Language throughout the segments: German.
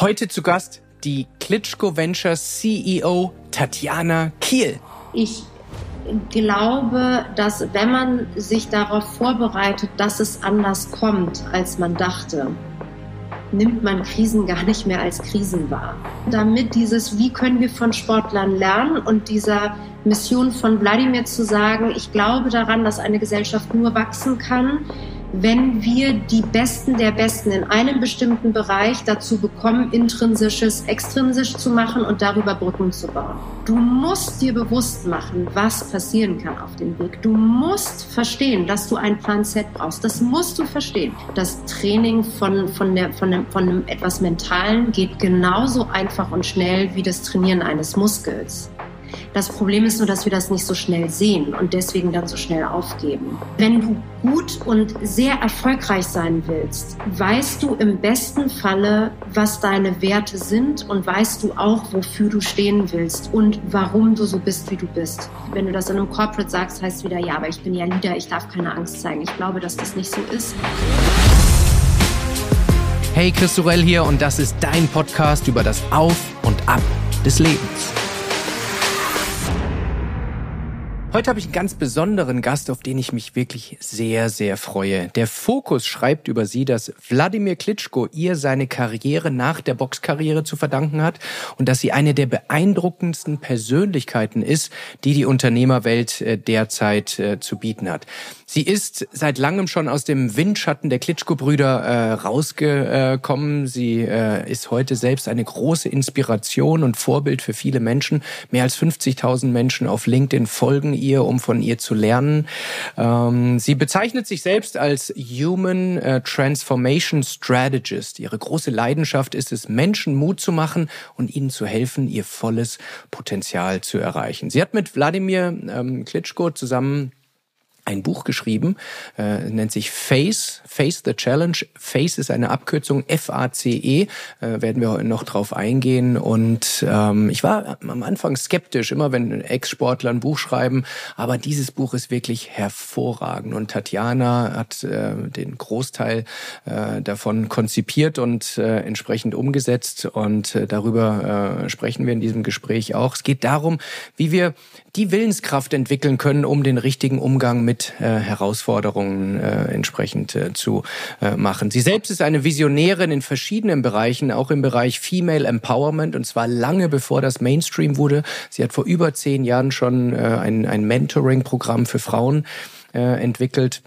Heute zu Gast die Klitschko Ventures CEO Tatjana Kiel. Ich glaube, dass wenn man sich darauf vorbereitet, dass es anders kommt, als man dachte, nimmt man Krisen gar nicht mehr als Krisen wahr. Damit dieses, wie können wir von Sportlern lernen und dieser Mission von Wladimir zu sagen, ich glaube daran, dass eine Gesellschaft nur wachsen kann, wenn wir die Besten der Besten in einem bestimmten Bereich dazu bekommen, intrinsisches extrinsisch zu machen und darüber Brücken zu bauen. Du musst dir bewusst machen, was passieren kann auf dem Weg. Du musst verstehen, dass du einen Plan Z brauchst. Das musst du verstehen. Das Training von, von, der, von, dem, von einem etwas Mentalen geht genauso einfach und schnell wie das Trainieren eines Muskels. Das Problem ist nur, dass wir das nicht so schnell sehen und deswegen dann so schnell aufgeben. Wenn du gut und sehr erfolgreich sein willst, weißt du im besten Falle, was deine Werte sind und weißt du auch, wofür du stehen willst und warum du so bist, wie du bist. Wenn du das in einem Corporate sagst, heißt es wieder, ja, aber ich bin ja Leader, ich darf keine Angst zeigen. Ich glaube, dass das nicht so ist. Hey, Chris Sorell hier und das ist dein Podcast über das Auf und Ab des Lebens. Heute habe ich einen ganz besonderen Gast, auf den ich mich wirklich sehr, sehr freue. Der Fokus schreibt über sie, dass Wladimir Klitschko ihr seine Karriere nach der Boxkarriere zu verdanken hat und dass sie eine der beeindruckendsten Persönlichkeiten ist, die die Unternehmerwelt äh, derzeit äh, zu bieten hat. Sie ist seit langem schon aus dem Windschatten der Klitschko-Brüder äh, rausgekommen. Sie äh, ist heute selbst eine große Inspiration und Vorbild für viele Menschen. Mehr als 50.000 Menschen auf LinkedIn folgen ihr, um von ihr zu lernen. Ähm, sie bezeichnet sich selbst als Human äh, Transformation Strategist. Ihre große Leidenschaft ist es, Menschen Mut zu machen und ihnen zu helfen, ihr volles Potenzial zu erreichen. Sie hat mit Wladimir ähm, Klitschko zusammen ein Buch geschrieben, äh, nennt sich Face, Face the Challenge. Face ist eine Abkürzung, F-A-C-E, äh, werden wir heute noch drauf eingehen. Und ähm, ich war am Anfang skeptisch, immer wenn Ex-Sportler ein Buch schreiben, aber dieses Buch ist wirklich hervorragend. Und Tatjana hat äh, den Großteil äh, davon konzipiert und äh, entsprechend umgesetzt. Und äh, darüber äh, sprechen wir in diesem Gespräch auch. Es geht darum, wie wir die Willenskraft entwickeln können, um den richtigen Umgang mit äh, Herausforderungen äh, entsprechend äh, zu äh, machen. Sie selbst ist eine Visionärin in verschiedenen Bereichen, auch im Bereich Female Empowerment und zwar lange bevor das Mainstream wurde. Sie hat vor über zehn Jahren schon äh, ein, ein Mentoring-Programm für Frauen äh, entwickelt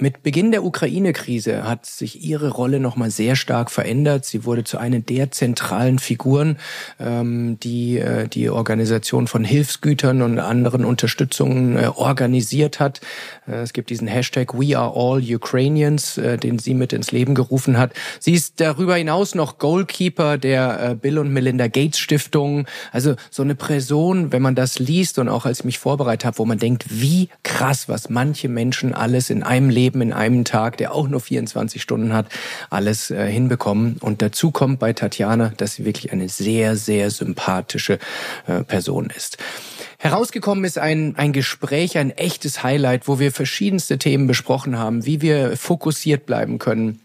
mit Beginn der Ukraine-Krise hat sich ihre Rolle nochmal sehr stark verändert. Sie wurde zu einer der zentralen Figuren, ähm, die äh, die Organisation von Hilfsgütern und anderen Unterstützungen äh, organisiert hat. Äh, es gibt diesen Hashtag We Are All Ukrainians, äh, den sie mit ins Leben gerufen hat. Sie ist darüber hinaus noch Goalkeeper der äh, Bill und Melinda Gates Stiftung. Also so eine Person, wenn man das liest und auch als ich mich vorbereitet habe, wo man denkt, wie krass, was manche Menschen alles in einem Leben Leben in einem Tag, der auch nur 24 Stunden hat, alles äh, hinbekommen. Und dazu kommt bei Tatjana, dass sie wirklich eine sehr, sehr sympathische äh, Person ist. Herausgekommen ist ein, ein Gespräch, ein echtes Highlight, wo wir verschiedenste Themen besprochen haben, wie wir fokussiert bleiben können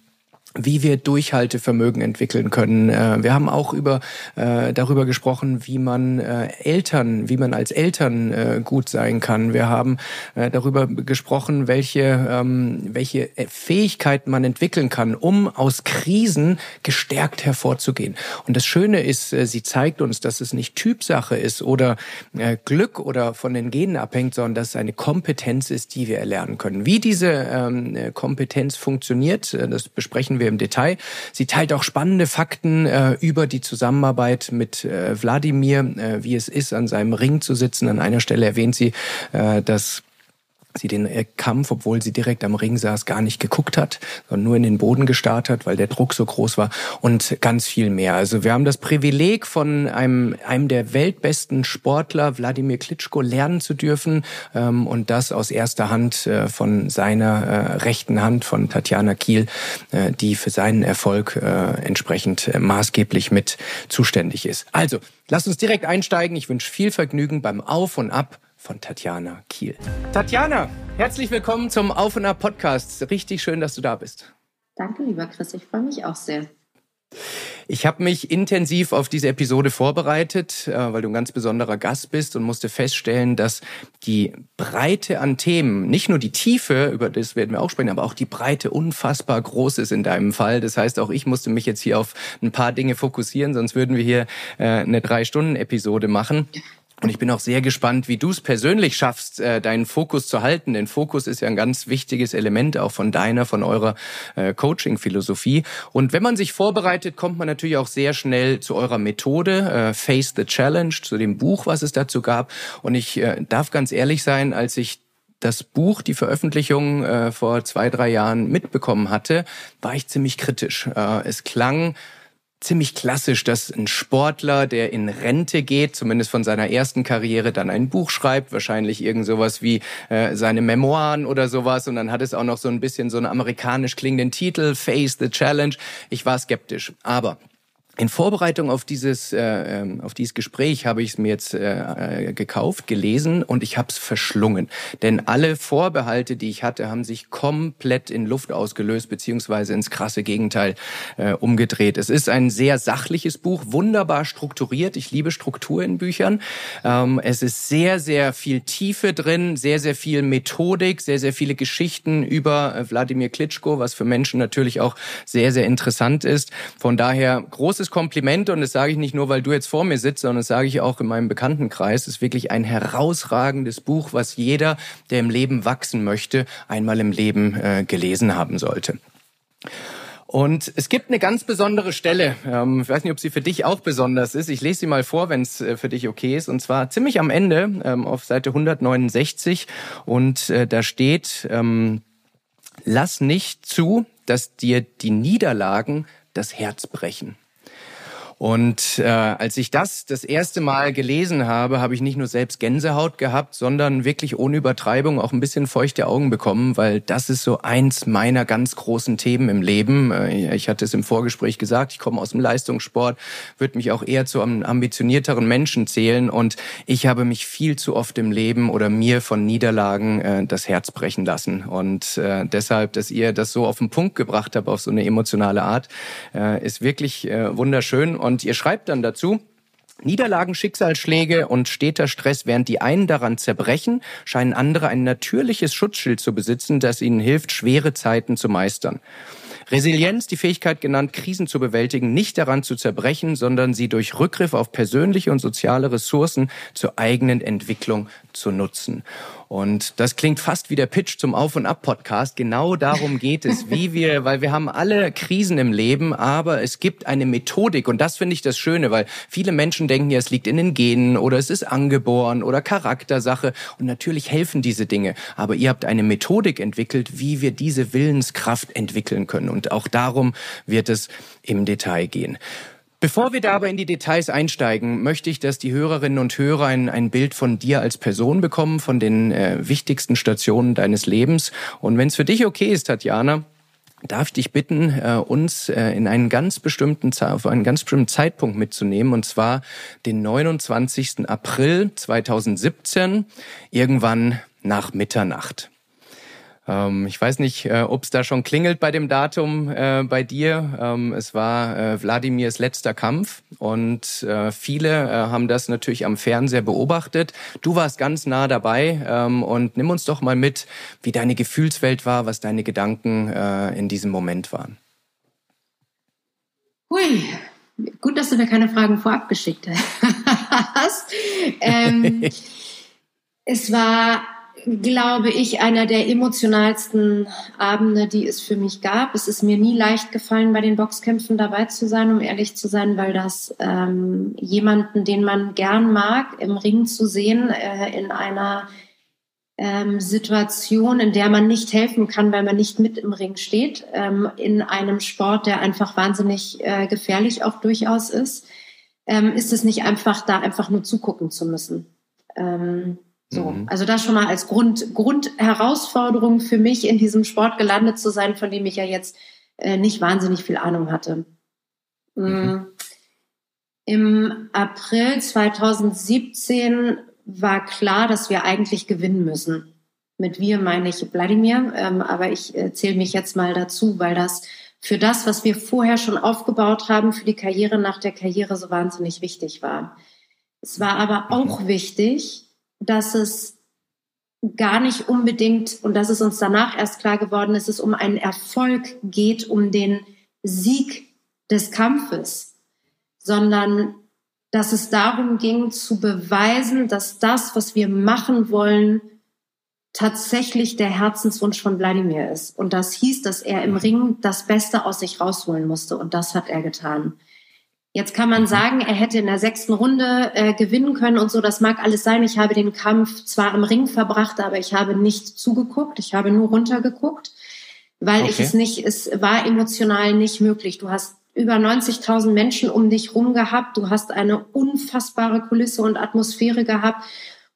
wie wir Durchhaltevermögen entwickeln können. Äh, wir haben auch über äh, darüber gesprochen, wie man äh, Eltern, wie man als Eltern gut sein kann. Wir haben darüber gesprochen, welche ähm, welche Fähigkeiten man entwickeln kann, um aus Krisen gestärkt hervorzugehen. Und das Schöne ist, sie zeigt uns, dass es nicht Typsache ist oder Glück oder von den Genen abhängt, sondern dass es eine Kompetenz ist, die wir erlernen können. Wie diese ähm, Kompetenz funktioniert, das besprechen wir im Detail. Sie teilt auch spannende Fakten äh, über die Zusammenarbeit mit äh, Wladimir, äh, wie es ist, an seinem Ring zu sitzen. An einer Stelle erwähnt sie, äh, dass sie den äh, Kampf, obwohl sie direkt am Ring saß, gar nicht geguckt hat, sondern nur in den Boden gestarrt hat, weil der Druck so groß war und ganz viel mehr. Also wir haben das Privileg von einem, einem der weltbesten Sportler, Wladimir Klitschko, lernen zu dürfen ähm, und das aus erster Hand äh, von seiner äh, rechten Hand, von Tatjana Kiel, äh, die für seinen Erfolg äh, entsprechend äh, maßgeblich mit zuständig ist. Also, lasst uns direkt einsteigen. Ich wünsche viel Vergnügen beim Auf und Ab von Tatjana Kiel. Tatjana, herzlich willkommen zum Auf und Ab Podcast. Richtig schön, dass du da bist. Danke, lieber Chris. Ich freue mich auch sehr. Ich habe mich intensiv auf diese Episode vorbereitet, äh, weil du ein ganz besonderer Gast bist und musste feststellen, dass die Breite an Themen, nicht nur die Tiefe, über das werden wir auch sprechen, aber auch die Breite unfassbar groß ist in deinem Fall. Das heißt, auch ich musste mich jetzt hier auf ein paar Dinge fokussieren, sonst würden wir hier äh, eine Drei-Stunden-Episode machen. Und ich bin auch sehr gespannt, wie du es persönlich schaffst, äh, deinen Fokus zu halten. Denn Fokus ist ja ein ganz wichtiges Element auch von deiner, von eurer äh, Coaching-Philosophie. Und wenn man sich vorbereitet, kommt man natürlich auch sehr schnell zu eurer Methode, äh, Face the Challenge, zu dem Buch, was es dazu gab. Und ich darf ganz ehrlich sein, als ich das Buch, die Veröffentlichung äh, vor zwei, drei Jahren mitbekommen hatte, war ich ziemlich kritisch. Es klang ziemlich klassisch, dass ein Sportler, der in Rente geht, zumindest von seiner ersten Karriere, dann ein Buch schreibt, wahrscheinlich irgend sowas wie äh, seine Memoiren oder sowas. Und dann hat es auch noch so ein bisschen so einen amerikanisch klingenden Titel, Face the Challenge. Ich war skeptisch. Aber in Vorbereitung auf dieses, äh, ähm, auf dieses Gespräch habe ich es mir jetzt äh, äh, gekauft, gelesen und ich habe es verschlungen. Denn alle Vorbehalte, die ich hatte, haben sich komplett in Luft ausgelöst, beziehungsweise ins krasse Gegenteil äh, umgedreht. Es ist ein sehr sachliches Buch, wunderbar strukturiert. Ich liebe Struktur in Büchern. Ähm, es ist sehr, sehr viel Tiefe drin, sehr, sehr viel Methodik, sehr, sehr viele Geschichten über äh, Wladimir Klitschko, was für Menschen natürlich auch sehr, sehr interessant ist. Von daher großes großes Kompliment und das sage ich nicht nur, weil du jetzt vor mir sitzt, sondern das sage ich auch in meinem Bekanntenkreis. Es ist wirklich ein herausragendes Buch, was jeder, der im Leben wachsen möchte, einmal im Leben äh, gelesen haben sollte. Und es gibt eine ganz besondere Stelle. Ähm, ich weiß nicht, ob sie für dich auch besonders ist. Ich lese sie mal vor, wenn es äh, für dich okay ist. Und zwar ziemlich am Ende ähm, auf Seite 169. Und äh, da steht, ähm, lass nicht zu, dass dir die Niederlagen das Herz brechen. Und äh, als ich das das erste Mal gelesen habe, habe ich nicht nur selbst Gänsehaut gehabt, sondern wirklich ohne Übertreibung auch ein bisschen feuchte Augen bekommen, weil das ist so eins meiner ganz großen Themen im Leben. Äh, ich hatte es im Vorgespräch gesagt, ich komme aus dem Leistungssport, würde mich auch eher zu einem ambitionierteren Menschen zählen und ich habe mich viel zu oft im Leben oder mir von Niederlagen äh, das Herz brechen lassen. Und äh, deshalb, dass ihr das so auf den Punkt gebracht habt, auf so eine emotionale Art, äh, ist wirklich äh, wunderschön. Und und ihr schreibt dann dazu, Niederlagen, Schicksalsschläge und steter Stress, während die einen daran zerbrechen, scheinen andere ein natürliches Schutzschild zu besitzen, das ihnen hilft, schwere Zeiten zu meistern. Resilienz, die Fähigkeit genannt, Krisen zu bewältigen, nicht daran zu zerbrechen, sondern sie durch Rückgriff auf persönliche und soziale Ressourcen zur eigenen Entwicklung zu nutzen. Und das klingt fast wie der Pitch zum Auf- und Ab-Podcast. Genau darum geht es, wie wir, weil wir haben alle Krisen im Leben, aber es gibt eine Methodik und das finde ich das Schöne, weil viele Menschen denken ja, es liegt in den Genen oder es ist angeboren oder Charaktersache und natürlich helfen diese Dinge. Aber ihr habt eine Methodik entwickelt, wie wir diese Willenskraft entwickeln können und auch darum wird es im Detail gehen. Bevor wir da aber in die Details einsteigen, möchte ich, dass die Hörerinnen und Hörer ein, ein Bild von dir als Person bekommen, von den äh, wichtigsten Stationen deines Lebens. Und wenn es für dich okay ist, Tatjana, darf ich dich bitten, äh, uns äh, in einen ganz bestimmten auf einen ganz bestimmten Zeitpunkt mitzunehmen, und zwar den 29. April 2017, irgendwann nach Mitternacht. Ähm, ich weiß nicht, äh, ob es da schon klingelt bei dem Datum äh, bei dir. Ähm, es war äh, Wladimirs letzter Kampf und äh, viele äh, haben das natürlich am Fernseher beobachtet. Du warst ganz nah dabei ähm, und nimm uns doch mal mit, wie deine Gefühlswelt war, was deine Gedanken äh, in diesem Moment waren. Hui, gut, dass du mir keine Fragen vorab geschickt hast. ähm, es war glaube ich, einer der emotionalsten Abende, die es für mich gab. Es ist mir nie leicht gefallen, bei den Boxkämpfen dabei zu sein, um ehrlich zu sein, weil das ähm, jemanden, den man gern mag, im Ring zu sehen, äh, in einer ähm, Situation, in der man nicht helfen kann, weil man nicht mit im Ring steht, ähm, in einem Sport, der einfach wahnsinnig äh, gefährlich auch durchaus ist, ähm, ist es nicht einfach, da einfach nur zugucken zu müssen. Ähm, so, mhm. also das schon mal als Grund, Grundherausforderung für mich, in diesem Sport gelandet zu sein, von dem ich ja jetzt äh, nicht wahnsinnig viel Ahnung hatte. Mm. Mhm. Im April 2017 war klar, dass wir eigentlich gewinnen müssen. Mit wir meine ich Wladimir, ähm, aber ich äh, zähle mich jetzt mal dazu, weil das für das, was wir vorher schon aufgebaut haben, für die Karriere nach der Karriere so wahnsinnig wichtig war. Es war aber mhm. auch wichtig, dass es gar nicht unbedingt, und das ist uns danach erst klar geworden, dass es um einen Erfolg geht, um den Sieg des Kampfes, sondern dass es darum ging zu beweisen, dass das, was wir machen wollen, tatsächlich der Herzenswunsch von Wladimir ist. Und das hieß, dass er im Ring das Beste aus sich rausholen musste. Und das hat er getan. Jetzt kann man sagen, er hätte in der sechsten Runde äh, gewinnen können und so. Das mag alles sein. Ich habe den Kampf zwar im Ring verbracht, aber ich habe nicht zugeguckt. Ich habe nur runtergeguckt, weil okay. ich es nicht, es war emotional nicht möglich. Du hast über 90.000 Menschen um dich rum gehabt. Du hast eine unfassbare Kulisse und Atmosphäre gehabt.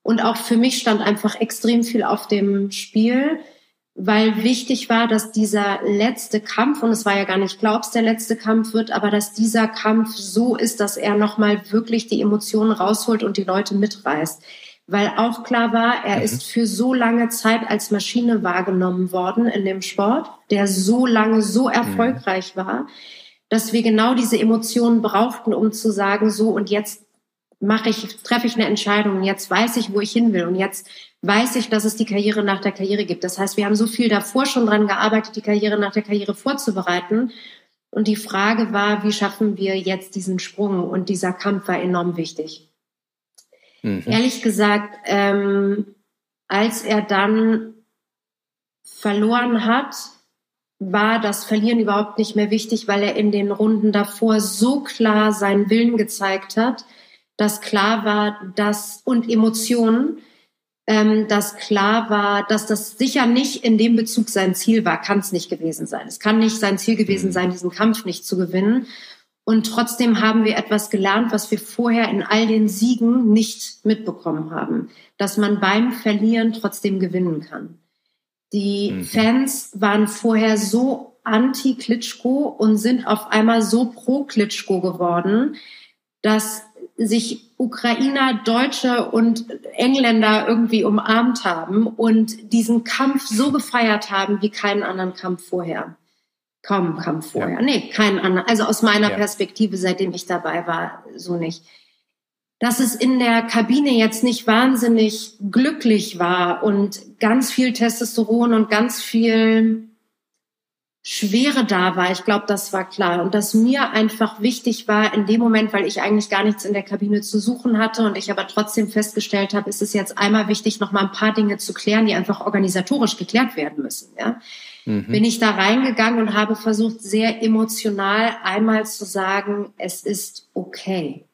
Und auch für mich stand einfach extrem viel auf dem Spiel weil wichtig war, dass dieser letzte Kampf, und es war ja gar nicht glaubst, der letzte Kampf wird, aber dass dieser Kampf so ist, dass er nochmal wirklich die Emotionen rausholt und die Leute mitreißt. Weil auch klar war, er mhm. ist für so lange Zeit als Maschine wahrgenommen worden in dem Sport, der so lange so mhm. erfolgreich mhm. war, dass wir genau diese Emotionen brauchten, um zu sagen, so und jetzt mache ich, treffe ich eine Entscheidung, jetzt weiß ich, wo ich hin will und jetzt weiß ich, dass es die Karriere nach der Karriere gibt. Das heißt, wir haben so viel davor schon dran gearbeitet, die Karriere nach der Karriere vorzubereiten. Und die Frage war, wie schaffen wir jetzt diesen Sprung? Und dieser Kampf war enorm wichtig. Mhm. Ehrlich gesagt, ähm, als er dann verloren hat, war das Verlieren überhaupt nicht mehr wichtig, weil er in den Runden davor so klar seinen Willen gezeigt hat, dass klar war, dass und Emotionen, ähm, dass klar war, dass das sicher nicht in dem Bezug sein Ziel war, kann es nicht gewesen sein. Es kann nicht sein Ziel gewesen mhm. sein, diesen Kampf nicht zu gewinnen. Und trotzdem haben wir etwas gelernt, was wir vorher in all den Siegen nicht mitbekommen haben, dass man beim Verlieren trotzdem gewinnen kann. Die mhm. Fans waren vorher so anti-Klitschko und sind auf einmal so pro-Klitschko geworden, dass sich Ukrainer, Deutsche und Engländer irgendwie umarmt haben und diesen Kampf so gefeiert haben wie keinen anderen Kampf vorher. Kaum Kampf vorher. Ja. Nee, keinen anderen. Also aus meiner ja. Perspektive, seitdem ich dabei war, so nicht. Dass es in der Kabine jetzt nicht wahnsinnig glücklich war und ganz viel Testosteron und ganz viel Schwere da war. Ich glaube, das war klar. Und dass mir einfach wichtig war in dem Moment, weil ich eigentlich gar nichts in der Kabine zu suchen hatte und ich aber trotzdem festgestellt habe, ist es jetzt einmal wichtig, noch mal ein paar Dinge zu klären, die einfach organisatorisch geklärt werden müssen. Ja? Mhm. Bin ich da reingegangen und habe versucht, sehr emotional einmal zu sagen, es ist okay.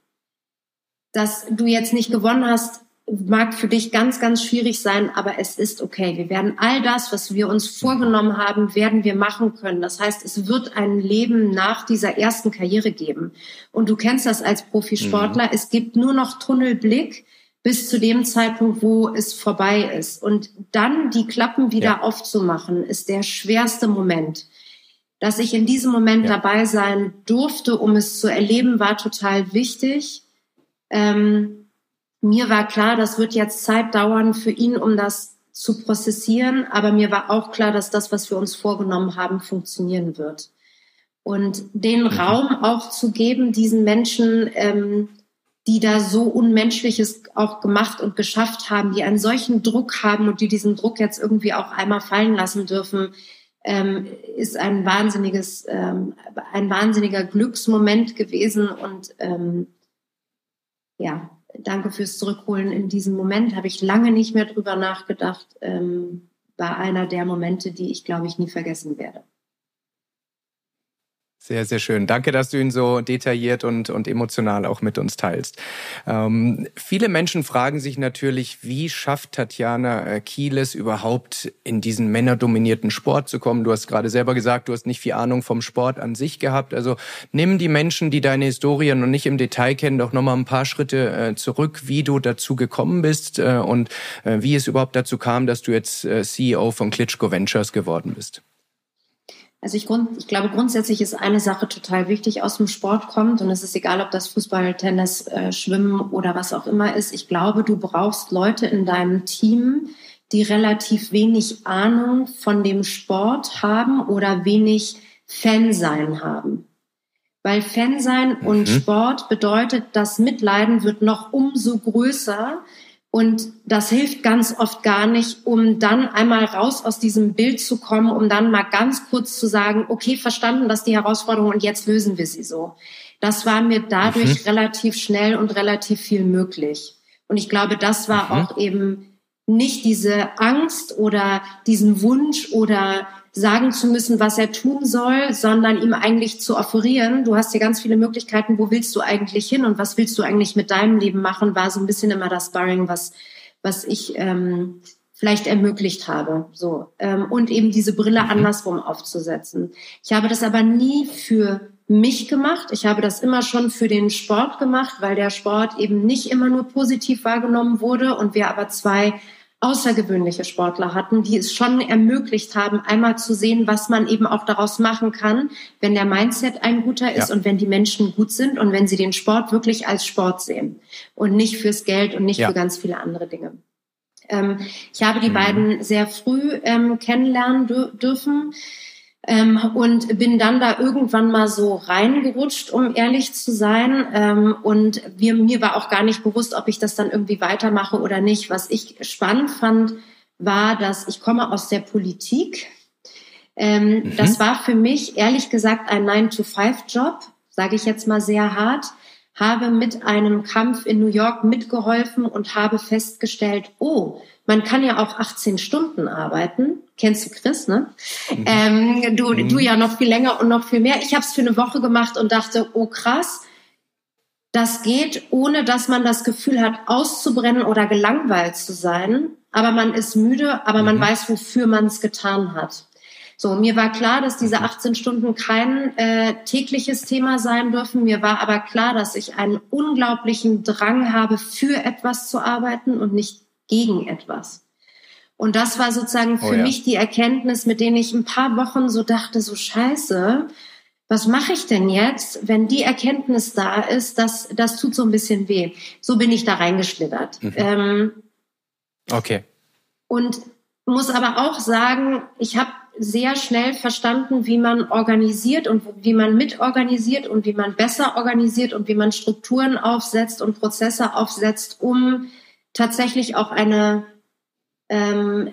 Dass du jetzt nicht gewonnen hast, mag für dich ganz, ganz schwierig sein, aber es ist okay. Wir werden all das, was wir uns vorgenommen haben, werden wir machen können. Das heißt, es wird ein Leben nach dieser ersten Karriere geben. Und du kennst das als Profisportler. Mhm. Es gibt nur noch Tunnelblick bis zu dem Zeitpunkt, wo es vorbei ist. Und dann die Klappen wieder ja. aufzumachen, ist der schwerste Moment. Dass ich in diesem Moment ja. dabei sein durfte, um es zu erleben, war total wichtig. Ähm, mir war klar, das wird jetzt Zeit dauern für ihn, um das zu prozessieren, aber mir war auch klar, dass das, was wir uns vorgenommen haben, funktionieren wird. Und den mhm. Raum auch zu geben, diesen Menschen, ähm, die da so Unmenschliches auch gemacht und geschafft haben, die einen solchen Druck haben und die diesen Druck jetzt irgendwie auch einmal fallen lassen dürfen, ähm, ist ein wahnsinniges, ähm, ein wahnsinniger Glücksmoment gewesen und ähm, ja, danke fürs Zurückholen in diesem Moment. Habe ich lange nicht mehr drüber nachgedacht. Ähm, war einer der Momente, die ich, glaube ich, nie vergessen werde. Sehr, sehr schön. Danke, dass du ihn so detailliert und, und emotional auch mit uns teilst. Ähm, viele Menschen fragen sich natürlich, wie schafft Tatjana äh, Kieles überhaupt in diesen männerdominierten Sport zu kommen? Du hast gerade selber gesagt, du hast nicht viel Ahnung vom Sport an sich gehabt. Also nimm die Menschen, die deine Historie noch nicht im Detail kennen, doch nochmal ein paar Schritte äh, zurück, wie du dazu gekommen bist äh, und äh, wie es überhaupt dazu kam, dass du jetzt äh, CEO von Klitschko Ventures geworden bist. Also ich, grund, ich glaube, grundsätzlich ist eine Sache total wichtig, aus dem Sport kommt. Und es ist egal, ob das Fußball, Tennis, äh, Schwimmen oder was auch immer ist. Ich glaube, du brauchst Leute in deinem Team, die relativ wenig Ahnung von dem Sport haben oder wenig Fansein haben. Weil Fansein mhm. und Sport bedeutet, das Mitleiden wird noch umso größer. Und das hilft ganz oft gar nicht, um dann einmal raus aus diesem Bild zu kommen, um dann mal ganz kurz zu sagen, okay, verstanden, dass die Herausforderung und jetzt lösen wir sie so. Das war mir dadurch mhm. relativ schnell und relativ viel möglich. Und ich glaube, das war mhm. auch eben nicht diese Angst oder diesen Wunsch oder sagen zu müssen, was er tun soll, sondern ihm eigentlich zu offerieren, du hast hier ganz viele Möglichkeiten, wo willst du eigentlich hin und was willst du eigentlich mit deinem Leben machen, war so ein bisschen immer das Sparring, was, was ich ähm, vielleicht ermöglicht habe. So. Ähm, und eben diese Brille mhm. andersrum aufzusetzen. Ich habe das aber nie für mich gemacht. Ich habe das immer schon für den Sport gemacht, weil der Sport eben nicht immer nur positiv wahrgenommen wurde und wir aber zwei außergewöhnliche Sportler hatten, die es schon ermöglicht haben, einmal zu sehen, was man eben auch daraus machen kann, wenn der Mindset ein guter ist ja. und wenn die Menschen gut sind und wenn sie den Sport wirklich als Sport sehen und nicht fürs Geld und nicht ja. für ganz viele andere Dinge. Ähm, ich habe die mhm. beiden sehr früh ähm, kennenlernen dürfen. Ähm, und bin dann da irgendwann mal so reingerutscht, um ehrlich zu sein. Ähm, und wir, mir war auch gar nicht bewusst, ob ich das dann irgendwie weitermache oder nicht. Was ich spannend fand, war, dass ich komme aus der Politik. Ähm, mhm. Das war für mich ehrlich gesagt ein 9-to-5-Job, sage ich jetzt mal sehr hart. Habe mit einem Kampf in New York mitgeholfen und habe festgestellt, oh, man kann ja auch 18 Stunden arbeiten. Kennst du Chris, ne? Mhm. Ähm, du, mhm. du ja noch viel länger und noch viel mehr. Ich habe es für eine Woche gemacht und dachte, oh krass, das geht, ohne dass man das Gefühl hat, auszubrennen oder gelangweilt zu sein. Aber man ist müde, aber man mhm. weiß, wofür man es getan hat. So, mir war klar, dass diese 18 mhm. Stunden kein äh, tägliches Thema sein dürfen. Mir war aber klar, dass ich einen unglaublichen Drang habe, für etwas zu arbeiten und nicht gegen etwas. Und das war sozusagen für oh ja. mich die Erkenntnis, mit denen ich ein paar Wochen so dachte, so scheiße, was mache ich denn jetzt, wenn die Erkenntnis da ist, dass das tut so ein bisschen weh. So bin ich da reingeschlittert. Mhm. Ähm, okay. Und muss aber auch sagen, ich habe sehr schnell verstanden, wie man organisiert und wie man mitorganisiert und wie man besser organisiert und wie man Strukturen aufsetzt und Prozesse aufsetzt, um tatsächlich auch eine, ähm,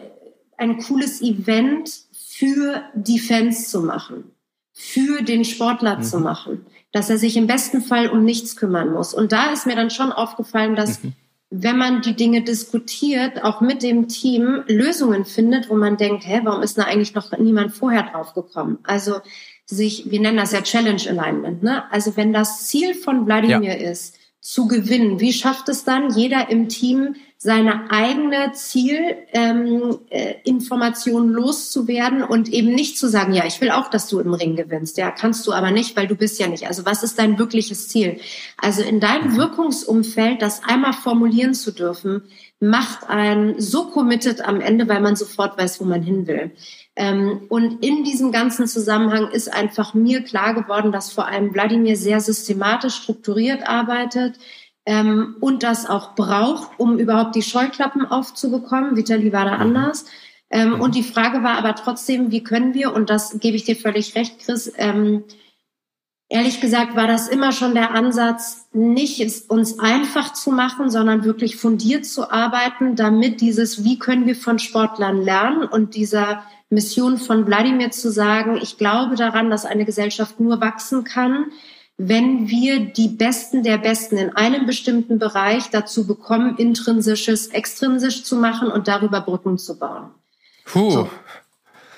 ein cooles Event für die Fans zu machen, für den Sportler mhm. zu machen, dass er sich im besten Fall um nichts kümmern muss. Und da ist mir dann schon aufgefallen, dass mhm. wenn man die Dinge diskutiert, auch mit dem Team Lösungen findet, wo man denkt, hä, warum ist da eigentlich noch niemand vorher drauf gekommen? Also sich, wir nennen das ja Challenge Alignment, ne? Also wenn das Ziel von Wladimir ja. ist, zu gewinnen? Wie schafft es dann jeder im Team, seine eigene Zielinformation ähm, äh, loszuwerden und eben nicht zu sagen, ja, ich will auch, dass du im Ring gewinnst. Ja, kannst du aber nicht, weil du bist ja nicht. Also was ist dein wirkliches Ziel? Also in deinem mhm. Wirkungsumfeld das einmal formulieren zu dürfen, macht einen so committed am Ende, weil man sofort weiß, wo man hin will. Ähm, und in diesem ganzen Zusammenhang ist einfach mir klar geworden, dass vor allem Wladimir sehr systematisch strukturiert arbeitet ähm, und das auch braucht, um überhaupt die Scheuklappen aufzubekommen. Vitali war da mhm. anders. Ähm, mhm. Und die Frage war aber trotzdem, wie können wir, und das gebe ich dir völlig recht, Chris, ähm, ehrlich gesagt war das immer schon der Ansatz, nicht es uns einfach zu machen, sondern wirklich fundiert zu arbeiten, damit dieses, wie können wir von Sportlern lernen und dieser Mission von Wladimir zu sagen, ich glaube daran, dass eine Gesellschaft nur wachsen kann, wenn wir die Besten der Besten in einem bestimmten Bereich dazu bekommen, intrinsisches extrinsisch zu machen und darüber Brücken zu bauen. Puh. So.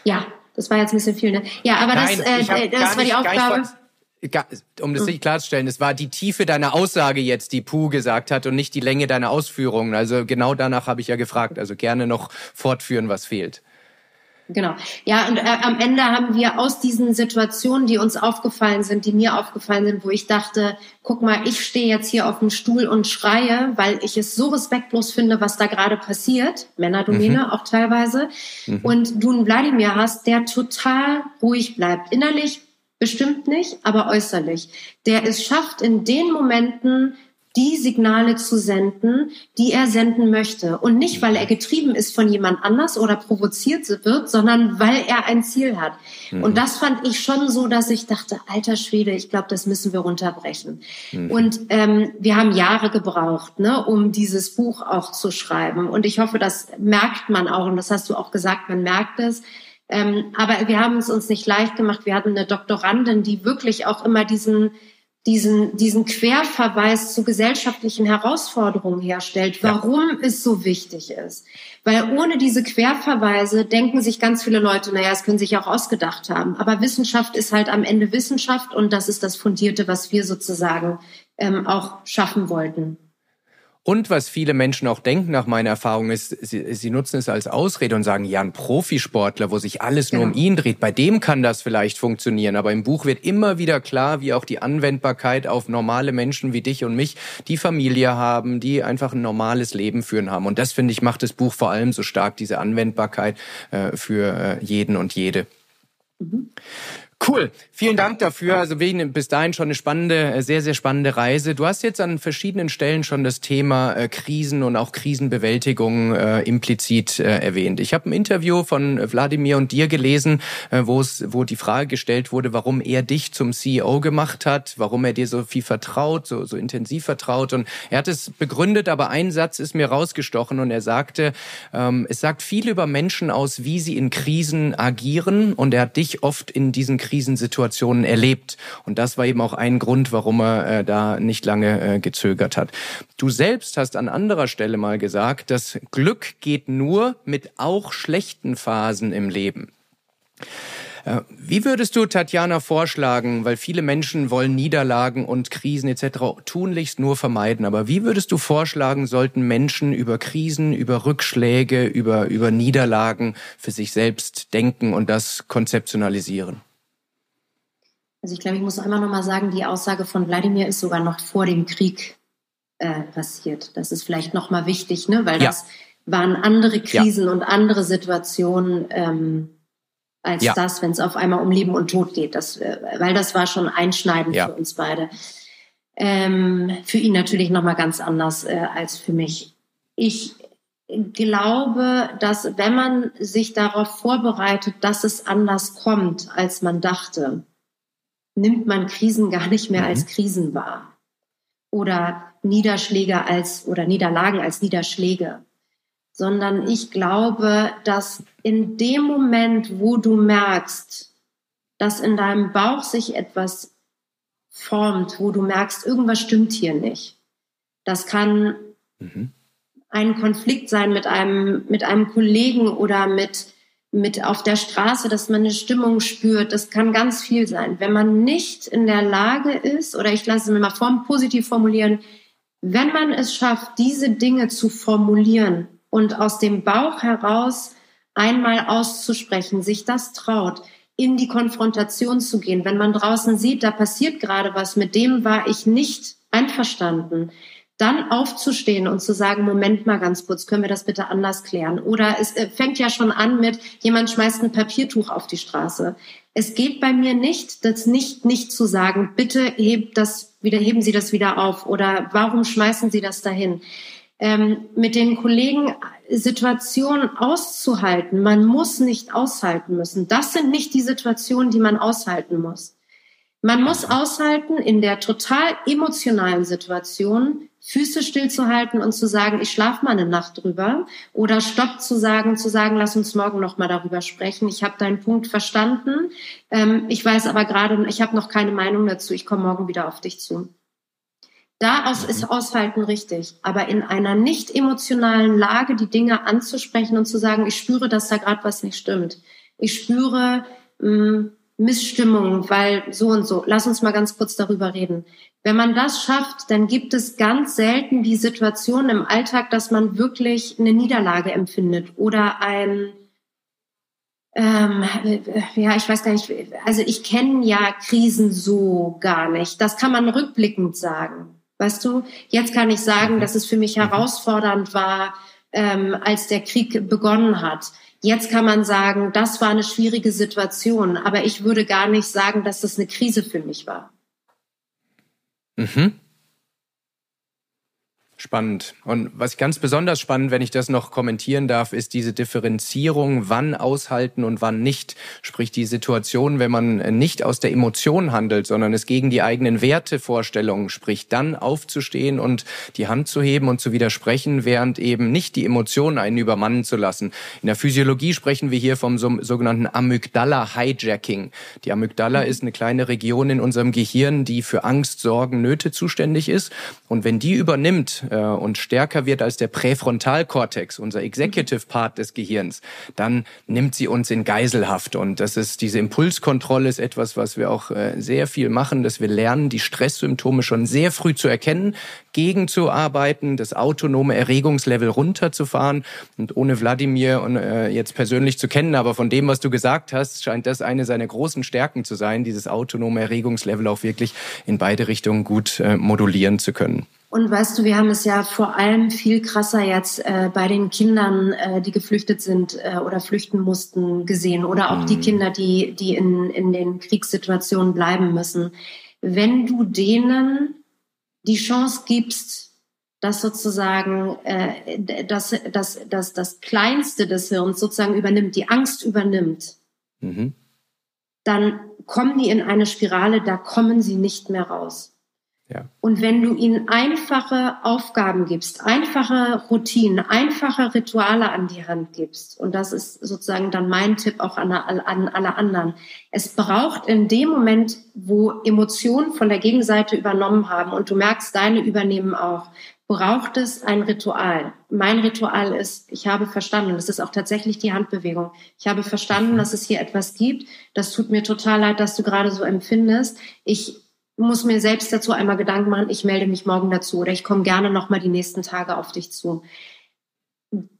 Ja, das war jetzt ein bisschen viel, ne? Ja, aber Nein, das, äh, das war die Aufgabe um das nicht klarzustellen, es war die Tiefe deiner Aussage jetzt, die Puh gesagt hat und nicht die Länge deiner Ausführungen. Also genau danach habe ich ja gefragt. Also gerne noch fortführen, was fehlt. Genau. Ja, und äh, am Ende haben wir aus diesen Situationen, die uns aufgefallen sind, die mir aufgefallen sind, wo ich dachte, guck mal, ich stehe jetzt hier auf dem Stuhl und schreie, weil ich es so respektlos finde, was da gerade passiert, Männerdomäne mhm. auch teilweise, mhm. und du einen Wladimir hast, der total ruhig bleibt. Innerlich bestimmt nicht, aber äußerlich. Der es schafft, in den Momenten die Signale zu senden, die er senden möchte. Und nicht, weil er getrieben ist von jemand anders oder provoziert wird, sondern weil er ein Ziel hat. Mhm. Und das fand ich schon so, dass ich dachte, alter Schwede, ich glaube, das müssen wir runterbrechen. Mhm. Und ähm, wir haben Jahre gebraucht, ne, um dieses Buch auch zu schreiben. Und ich hoffe, das merkt man auch, und das hast du auch gesagt, man merkt es. Ähm, aber wir haben es uns nicht leicht gemacht. Wir hatten eine Doktorandin, die wirklich auch immer diesen diesen, diesen Querverweis zu gesellschaftlichen Herausforderungen herstellt, warum ja. es so wichtig ist. Weil ohne diese Querverweise denken sich ganz viele Leute, naja, es können sich auch ausgedacht haben. Aber Wissenschaft ist halt am Ende Wissenschaft und das ist das Fundierte, was wir sozusagen ähm, auch schaffen wollten. Und was viele Menschen auch denken nach meiner Erfahrung ist, sie, sie nutzen es als Ausrede und sagen, ja, ein Profisportler, wo sich alles nur genau. um ihn dreht, bei dem kann das vielleicht funktionieren. Aber im Buch wird immer wieder klar, wie auch die Anwendbarkeit auf normale Menschen wie dich und mich, die Familie haben, die einfach ein normales Leben führen haben. Und das, finde ich, macht das Buch vor allem so stark, diese Anwendbarkeit äh, für äh, jeden und jede. Mhm. Cool, vielen Dank dafür. Also wegen bis dahin schon eine spannende, äh, sehr, sehr spannende Reise. Du hast jetzt an verschiedenen Stellen schon das Thema äh, Krisen und auch Krisenbewältigung äh, implizit äh, erwähnt. Ich habe ein Interview von Wladimir und dir gelesen, äh, wo es, wo die Frage gestellt wurde, warum er dich zum CEO gemacht hat, warum er dir so viel vertraut, so, so intensiv vertraut. Und er hat es begründet, aber ein Satz ist mir rausgestochen und er sagte, ähm, es sagt viel über Menschen aus, wie sie in Krisen agieren. Und er hat dich oft in diesen Krisensituationen erlebt. Und das war eben auch ein Grund, warum er äh, da nicht lange äh, gezögert hat. Du selbst hast an anderer Stelle mal gesagt, dass Glück geht nur mit auch schlechten Phasen im Leben. Äh, wie würdest du Tatjana vorschlagen, weil viele Menschen wollen Niederlagen und Krisen etc. tunlichst nur vermeiden, aber wie würdest du vorschlagen, sollten Menschen über Krisen, über Rückschläge, über, über Niederlagen für sich selbst denken und das konzeptionalisieren? Also ich glaube, ich muss einmal nochmal sagen, die Aussage von Wladimir ist sogar noch vor dem Krieg äh, passiert. Das ist vielleicht nochmal wichtig, ne? weil ja. das waren andere Krisen ja. und andere Situationen ähm, als ja. das, wenn es auf einmal um Leben und Tod geht. Das, äh, weil das war schon einschneidend für uns beide. Ähm, für ihn natürlich nochmal ganz anders äh, als für mich. Ich glaube, dass wenn man sich darauf vorbereitet, dass es anders kommt, als man dachte, nimmt man Krisen gar nicht mehr als mhm. Krisen wahr oder Niederschläge als oder Niederlagen als Niederschläge, sondern ich glaube, dass in dem Moment, wo du merkst, dass in deinem Bauch sich etwas formt, wo du merkst, irgendwas stimmt hier nicht. Das kann mhm. ein Konflikt sein mit einem, mit einem Kollegen oder mit mit auf der Straße, dass man eine Stimmung spürt. Das kann ganz viel sein. Wenn man nicht in der Lage ist, oder ich lasse es mir mal form, positiv formulieren, wenn man es schafft, diese Dinge zu formulieren und aus dem Bauch heraus einmal auszusprechen, sich das traut, in die Konfrontation zu gehen, wenn man draußen sieht, da passiert gerade was, mit dem war ich nicht einverstanden, dann aufzustehen und zu sagen, Moment mal ganz kurz, können wir das bitte anders klären? Oder es äh, fängt ja schon an mit, jemand schmeißt ein Papiertuch auf die Straße. Es geht bei mir nicht, das nicht, nicht zu sagen, bitte hebt das wieder, heben Sie das wieder auf oder warum schmeißen Sie das dahin? Ähm, mit den Kollegen Situationen auszuhalten. Man muss nicht aushalten müssen. Das sind nicht die Situationen, die man aushalten muss. Man muss aushalten, in der total emotionalen Situation Füße stillzuhalten und zu sagen, ich schlafe mal eine Nacht drüber oder Stopp zu sagen, zu sagen, lass uns morgen noch mal darüber sprechen. Ich habe deinen Punkt verstanden. Ähm, ich weiß aber gerade, ich habe noch keine Meinung dazu. Ich komme morgen wieder auf dich zu. Da ist Aushalten richtig. Aber in einer nicht emotionalen Lage die Dinge anzusprechen und zu sagen, ich spüre, dass da gerade was nicht stimmt. Ich spüre, mh, mm, Missstimmung, weil so und so. Lass uns mal ganz kurz darüber reden. Wenn man das schafft, dann gibt es ganz selten die Situation im Alltag, dass man wirklich eine Niederlage empfindet oder ein, ähm, ja, ich weiß gar nicht, also ich kenne ja Krisen so gar nicht. Das kann man rückblickend sagen. Weißt du, jetzt kann ich sagen, mhm. dass es für mich mhm. herausfordernd war, ähm, als der Krieg begonnen hat. Jetzt kann man sagen, das war eine schwierige Situation, aber ich würde gar nicht sagen, dass das eine Krise für mich war. Mhm. Spannend. Und was ganz besonders spannend, wenn ich das noch kommentieren darf, ist diese Differenzierung, wann aushalten und wann nicht. Sprich die Situation, wenn man nicht aus der Emotion handelt, sondern es gegen die eigenen Wertevorstellungen spricht, dann aufzustehen und die Hand zu heben und zu widersprechen, während eben nicht die Emotionen einen übermannen zu lassen. In der Physiologie sprechen wir hier vom sogenannten Amygdala-Hijacking. Die Amygdala ist eine kleine Region in unserem Gehirn, die für Angst, Sorgen, Nöte zuständig ist. Und wenn die übernimmt, äh, und stärker wird als der Präfrontalkortex, unser Executive Part des Gehirns, dann nimmt sie uns in Geiselhaft. Und das ist diese Impulskontrolle ist etwas, was wir auch äh, sehr viel machen, dass wir lernen, die Stresssymptome schon sehr früh zu erkennen, gegenzuarbeiten, das autonome Erregungslevel runterzufahren. Und ohne Wladimir und, äh, jetzt persönlich zu kennen, aber von dem, was du gesagt hast, scheint das eine seiner großen Stärken zu sein, dieses autonome Erregungslevel auch wirklich in beide Richtungen gut äh, modulieren zu können. Und weißt du, wir haben es ja vor allem viel krasser jetzt äh, bei den Kindern, äh, die geflüchtet sind äh, oder flüchten mussten, gesehen. Oder auch mhm. die Kinder, die, die in, in den Kriegssituationen bleiben müssen. Wenn du denen die Chance gibst, dass sozusagen äh, dass, dass, dass das Kleinste des Hirns sozusagen übernimmt, die Angst übernimmt, mhm. dann kommen die in eine Spirale, da kommen sie nicht mehr raus. Ja. Und wenn du ihnen einfache Aufgaben gibst, einfache Routinen, einfache Rituale an die Hand gibst, und das ist sozusagen dann mein Tipp auch an, an alle anderen, es braucht in dem Moment, wo Emotionen von der Gegenseite übernommen haben und du merkst, deine übernehmen auch, braucht es ein Ritual. Mein Ritual ist, ich habe verstanden, das ist auch tatsächlich die Handbewegung. Ich habe verstanden, mhm. dass es hier etwas gibt. Das tut mir total leid, dass du gerade so empfindest. Ich muss mir selbst dazu einmal Gedanken machen, ich melde mich morgen dazu oder ich komme gerne nochmal die nächsten Tage auf dich zu.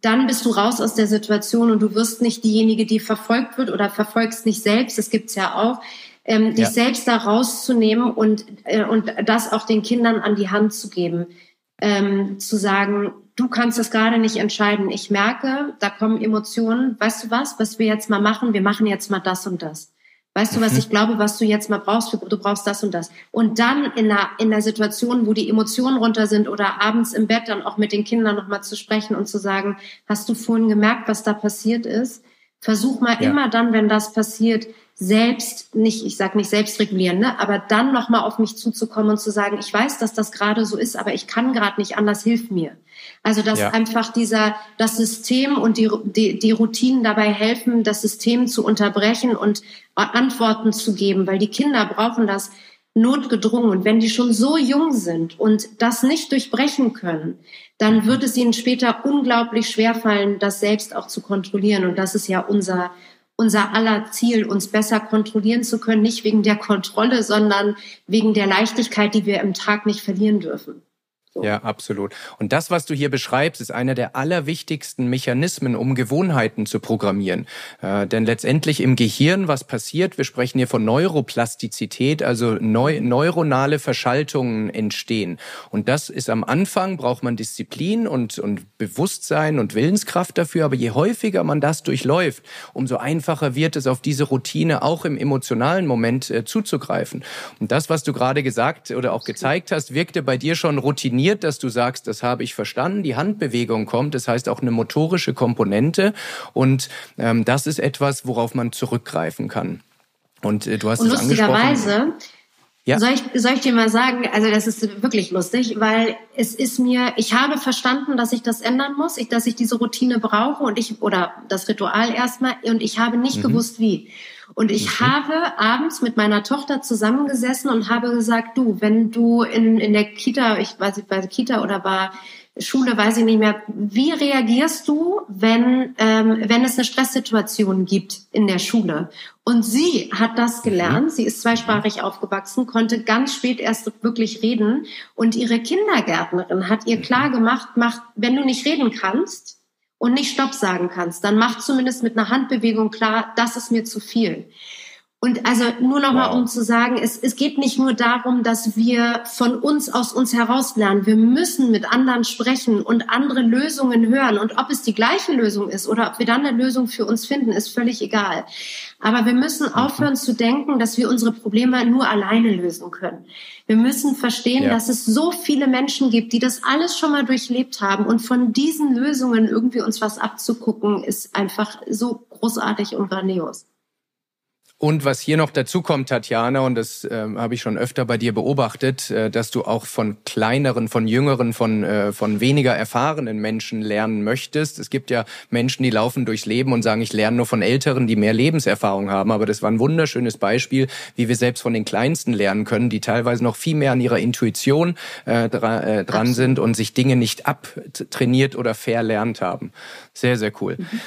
Dann bist du raus aus der Situation und du wirst nicht diejenige, die verfolgt wird oder verfolgst nicht selbst, das gibt's ja auch, ähm, dich ja. selbst da rauszunehmen und, äh, und das auch den Kindern an die Hand zu geben. Ähm, zu sagen, du kannst das gerade nicht entscheiden. Ich merke, da kommen Emotionen. Weißt du was, was wir jetzt mal machen? Wir machen jetzt mal das und das. Weißt du, was mhm. ich glaube, was du jetzt mal brauchst? Du brauchst das und das. Und dann in einer, in einer Situation, wo die Emotionen runter sind oder abends im Bett dann auch mit den Kindern nochmal zu sprechen und zu sagen, hast du vorhin gemerkt, was da passiert ist? Versuch mal ja. immer dann, wenn das passiert, selbst nicht, ich sage nicht selbst regulieren, ne, aber dann nochmal auf mich zuzukommen und zu sagen, ich weiß, dass das gerade so ist, aber ich kann gerade nicht anders, hilf mir. Also dass ja. einfach dieser das System und die, die, die Routinen dabei helfen, das System zu unterbrechen und Antworten zu geben, weil die Kinder brauchen das notgedrungen. Und wenn die schon so jung sind und das nicht durchbrechen können, dann mhm. wird es ihnen später unglaublich schwerfallen, das selbst auch zu kontrollieren. Und das ist ja unser unser aller Ziel, uns besser kontrollieren zu können, nicht wegen der Kontrolle, sondern wegen der Leichtigkeit, die wir im Tag nicht verlieren dürfen. So. Ja, absolut. Und das, was du hier beschreibst, ist einer der allerwichtigsten Mechanismen, um Gewohnheiten zu programmieren. Äh, denn letztendlich im Gehirn, was passiert, wir sprechen hier von Neuroplastizität, also neu, neuronale Verschaltungen entstehen. Und das ist am Anfang, braucht man Disziplin und, und Bewusstsein und Willenskraft dafür. Aber je häufiger man das durchläuft, umso einfacher wird es, auf diese Routine auch im emotionalen Moment äh, zuzugreifen. Und das, was du gerade gesagt oder auch gezeigt hast, wirkte bei dir schon routiniert definiert, dass du sagst, das habe ich verstanden, die Handbewegung kommt, das heißt auch eine motorische Komponente und ähm, das ist etwas, worauf man zurückgreifen kann. Und äh, du hast und es angesprochen. Ja. Soll, ich, soll ich dir mal sagen, also das ist wirklich lustig, weil es ist mir, ich habe verstanden, dass ich das ändern muss, ich, dass ich diese Routine brauche und ich, oder das Ritual erstmal, und ich habe nicht mhm. gewusst, wie. Und ich mhm. habe abends mit meiner Tochter zusammengesessen und habe gesagt, du, wenn du in, in der Kita, ich weiß nicht, bei Kita oder war Schule, weiß ich nicht mehr, wie reagierst du, wenn, ähm, wenn es eine Stresssituation gibt in der Schule? Und sie hat das mhm. gelernt. Sie ist zweisprachig aufgewachsen, konnte ganz spät erst wirklich reden. Und ihre Kindergärtnerin hat ihr mhm. klar gemacht, macht, wenn du nicht reden kannst, und nicht Stopp sagen kannst, dann mach zumindest mit einer Handbewegung klar, das ist mir zu viel. Und also nur noch wow. um zu sagen, es, es geht nicht nur darum, dass wir von uns aus uns heraus lernen. Wir müssen mit anderen sprechen und andere Lösungen hören. Und ob es die gleiche Lösung ist oder ob wir dann eine Lösung für uns finden, ist völlig egal. Aber wir müssen mhm. aufhören zu denken, dass wir unsere Probleme nur alleine lösen können. Wir müssen verstehen, ja. dass es so viele Menschen gibt, die das alles schon mal durchlebt haben. Und von diesen Lösungen irgendwie uns was abzugucken, ist einfach so großartig und grandios. Und was hier noch dazu kommt, Tatjana, und das äh, habe ich schon öfter bei dir beobachtet, äh, dass du auch von kleineren, von jüngeren, von, äh, von weniger erfahrenen Menschen lernen möchtest. Es gibt ja Menschen, die laufen durchs Leben und sagen, ich lerne nur von Älteren, die mehr Lebenserfahrung haben. Aber das war ein wunderschönes Beispiel, wie wir selbst von den Kleinsten lernen können, die teilweise noch viel mehr an ihrer Intuition äh, dra äh, dran Absolut. sind und sich Dinge nicht abtrainiert oder verlernt haben. Sehr, sehr cool. Mhm.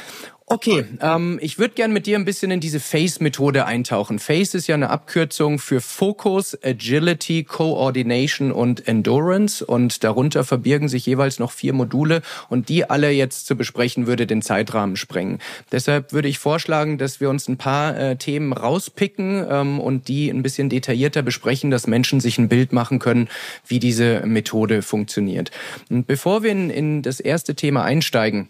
Okay, ähm, ich würde gern mit dir ein bisschen in diese FACE-Methode eintauchen. FACE ist ja eine Abkürzung für Focus, Agility, Coordination und Endurance und darunter verbirgen sich jeweils noch vier Module und die alle jetzt zu besprechen würde den Zeitrahmen sprengen. Deshalb würde ich vorschlagen, dass wir uns ein paar äh, Themen rauspicken ähm, und die ein bisschen detaillierter besprechen, dass Menschen sich ein Bild machen können, wie diese Methode funktioniert. Und bevor wir in, in das erste Thema einsteigen,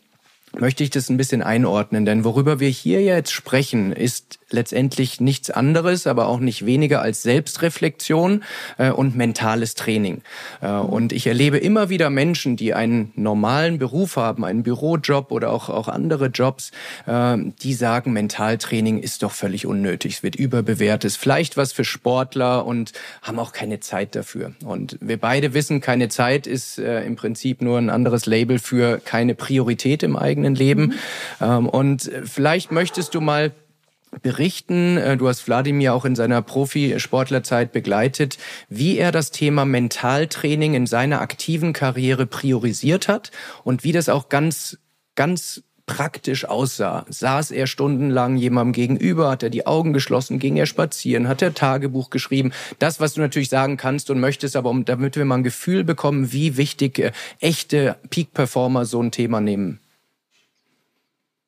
möchte ich das ein bisschen einordnen, denn worüber wir hier jetzt sprechen, ist letztendlich nichts anderes, aber auch nicht weniger als Selbstreflexion äh, und mentales Training. Äh, und ich erlebe immer wieder Menschen, die einen normalen Beruf haben, einen Bürojob oder auch, auch andere Jobs, äh, die sagen, Mentaltraining ist doch völlig unnötig, es wird überbewertet, ist vielleicht was für Sportler und haben auch keine Zeit dafür. Und wir beide wissen, keine Zeit ist äh, im Prinzip nur ein anderes Label für keine Priorität im eigenen Leben. Mhm. Ähm, und vielleicht möchtest du mal berichten. Äh, du hast Wladimir auch in seiner Profisportlerzeit begleitet, wie er das Thema Mentaltraining in seiner aktiven Karriere priorisiert hat und wie das auch ganz, ganz praktisch aussah. Saß er stundenlang jemandem gegenüber, hat er die Augen geschlossen, ging er spazieren, hat er Tagebuch geschrieben. Das, was du natürlich sagen kannst und möchtest, aber damit wir mal ein Gefühl bekommen, wie wichtig äh, echte Peak-Performer so ein Thema nehmen.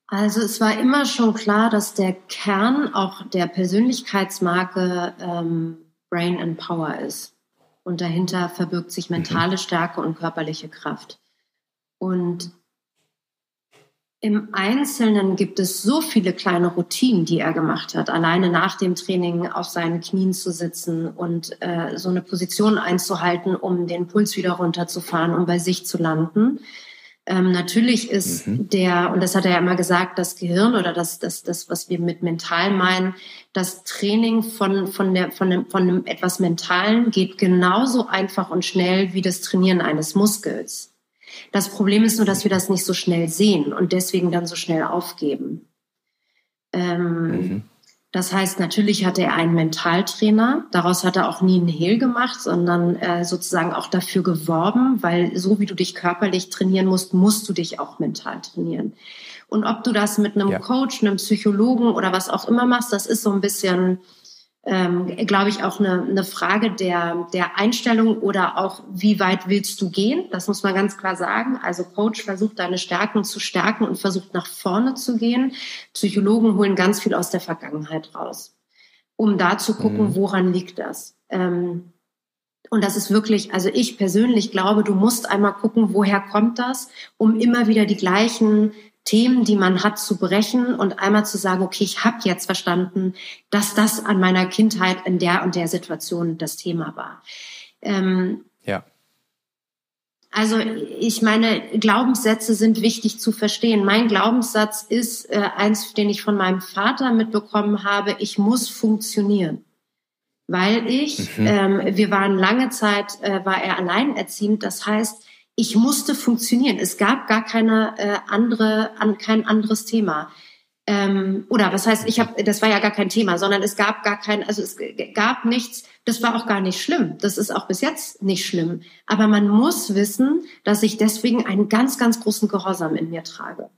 Also es war immer schon klar, dass der Kern auch der Persönlichkeitsmarke ähm, Brain and Power ist. Und dahinter verbirgt sich mentale mhm. Stärke und körperliche Kraft. Und im Einzelnen gibt es so viele kleine Routinen, die er gemacht hat. Alleine nach dem Training auf seinen Knien zu sitzen und äh, so eine Position einzuhalten, um den Puls wieder runterzufahren, um bei sich zu landen. Ähm, natürlich ist mhm. der, und das hat er ja immer gesagt, das Gehirn oder das, das, das, was wir mit mental meinen, das Training von, von, der, von, dem, von einem etwas Mentalen geht genauso einfach und schnell wie das Trainieren eines Muskels. Das Problem ist nur, dass wir das nicht so schnell sehen und deswegen dann so schnell aufgeben. Ähm, mhm. Das heißt, natürlich hatte er einen Mentaltrainer. Daraus hat er auch nie einen Hehl gemacht, sondern äh, sozusagen auch dafür geworben, weil so wie du dich körperlich trainieren musst, musst du dich auch mental trainieren. Und ob du das mit einem ja. Coach, einem Psychologen oder was auch immer machst, das ist so ein bisschen ähm, glaube ich, auch eine, eine Frage der, der Einstellung oder auch, wie weit willst du gehen? Das muss man ganz klar sagen. Also Coach versucht deine Stärken zu stärken und versucht nach vorne zu gehen. Psychologen holen ganz viel aus der Vergangenheit raus, um da zu gucken, mhm. woran liegt das. Ähm, und das ist wirklich, also ich persönlich glaube, du musst einmal gucken, woher kommt das, um immer wieder die gleichen Themen, die man hat, zu brechen und einmal zu sagen, okay, ich habe jetzt verstanden, dass das an meiner Kindheit in der und der Situation das Thema war. Ähm, ja. Also ich meine, Glaubenssätze sind wichtig zu verstehen. Mein Glaubenssatz ist äh, eins, den ich von meinem Vater mitbekommen habe, ich muss funktionieren. Weil ich, mhm. ähm, wir waren lange Zeit, äh, war er alleinerziehend, das heißt, ich musste funktionieren. Es gab gar keine äh, andere, an, kein anderes Thema. Ähm, oder was heißt, ich habe, das war ja gar kein Thema, sondern es gab gar kein, also es gab nichts. Das war auch gar nicht schlimm. Das ist auch bis jetzt nicht schlimm. Aber man muss wissen, dass ich deswegen einen ganz, ganz großen Gehorsam in mir trage.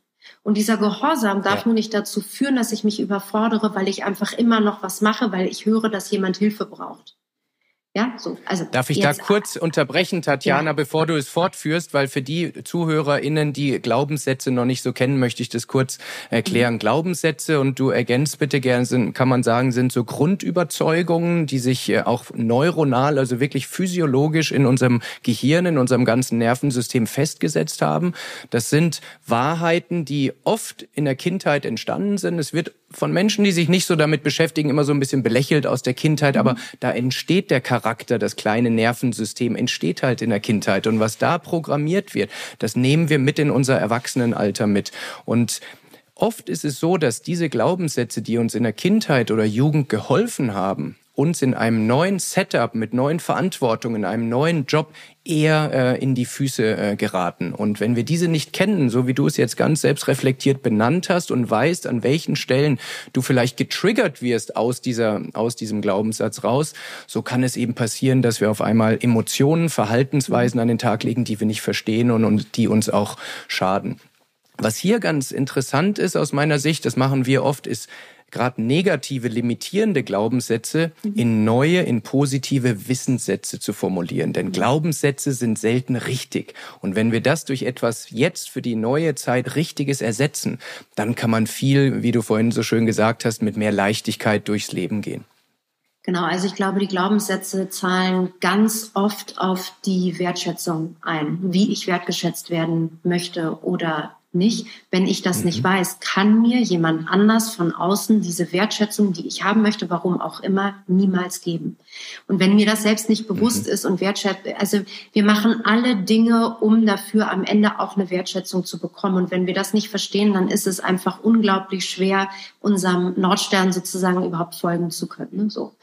Und dieser Gehorsam darf ja. nur nicht dazu führen, dass ich mich überfordere, weil ich einfach immer noch was mache, weil ich höre, dass jemand Hilfe braucht. Ja, so. Also Darf ich da kurz unterbrechen, Tatjana, ja. bevor du es fortführst, weil für die ZuhörerInnen, die Glaubenssätze noch nicht so kennen, möchte ich das kurz erklären. Mhm. Glaubenssätze, und du ergänzt bitte gerne, sind, kann man sagen, sind so Grundüberzeugungen, die sich äh, auch neuronal, also wirklich physiologisch in unserem Gehirn, in unserem ganzen Nervensystem festgesetzt haben. Das sind Wahrheiten, die oft in der Kindheit entstanden sind. Es wird von Menschen, die sich nicht so damit beschäftigen, immer so ein bisschen belächelt aus der Kindheit, mhm. aber da entsteht der Charakter, das kleine Nervensystem entsteht halt in der Kindheit. Und was da programmiert wird, das nehmen wir mit in unser Erwachsenenalter mit. Und Oft ist es so, dass diese Glaubenssätze, die uns in der Kindheit oder Jugend geholfen haben, uns in einem neuen Setup mit neuen Verantwortungen, in einem neuen Job eher äh, in die Füße äh, geraten. Und wenn wir diese nicht kennen, so wie du es jetzt ganz selbstreflektiert benannt hast und weißt, an welchen Stellen du vielleicht getriggert wirst aus dieser, aus diesem Glaubenssatz raus, so kann es eben passieren, dass wir auf einmal Emotionen, Verhaltensweisen an den Tag legen, die wir nicht verstehen und, und die uns auch schaden. Was hier ganz interessant ist aus meiner Sicht, das machen wir oft, ist gerade negative, limitierende Glaubenssätze mhm. in neue, in positive Wissenssätze zu formulieren. Denn. Glaubenssätze sind selten richtig. Und wenn wir das durch etwas jetzt für die neue Zeit Richtiges ersetzen, dann kann man viel, wie du vorhin so schön gesagt hast, mit mehr Leichtigkeit durchs Leben gehen. Genau, also ich glaube, die Glaubenssätze zahlen ganz oft auf die Wertschätzung ein, wie ich wertgeschätzt werden möchte oder nicht. Wenn ich das mhm. nicht weiß, kann mir jemand anders von außen diese Wertschätzung, die ich haben möchte, warum auch immer, niemals geben. Und wenn mir das selbst nicht bewusst mhm. ist und wertschätzt, also wir machen alle Dinge, um dafür am Ende auch eine Wertschätzung zu bekommen. Und wenn wir das nicht verstehen, dann ist es einfach unglaublich schwer, unserem Nordstern sozusagen überhaupt folgen zu können. Ne? So.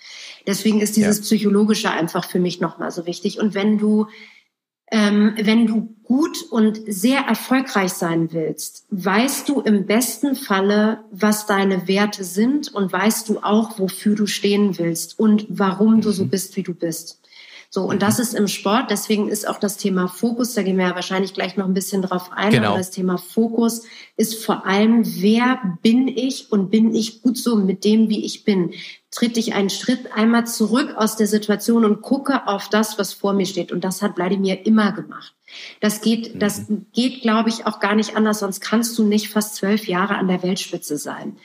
Deswegen ist dieses ja. Psychologische einfach für mich nochmal so wichtig. Und wenn du ähm, wenn du gut und sehr erfolgreich sein willst, weißt du im besten Falle, was deine Werte sind und weißt du auch, wofür du stehen willst und warum du so mhm. bist, wie du bist. So, und das ist im Sport, deswegen ist auch das Thema Fokus, da gehen wir ja wahrscheinlich gleich noch ein bisschen drauf ein, genau. aber das Thema Fokus ist vor allem, wer bin ich und bin ich gut so mit dem, wie ich bin? Tritt ich einen Schritt einmal zurück aus der Situation und gucke auf das, was vor mir steht. Und das hat Wladimir immer gemacht. Das geht, das mhm. geht, glaube ich, auch gar nicht anders, sonst kannst du nicht fast zwölf Jahre an der Weltspitze sein.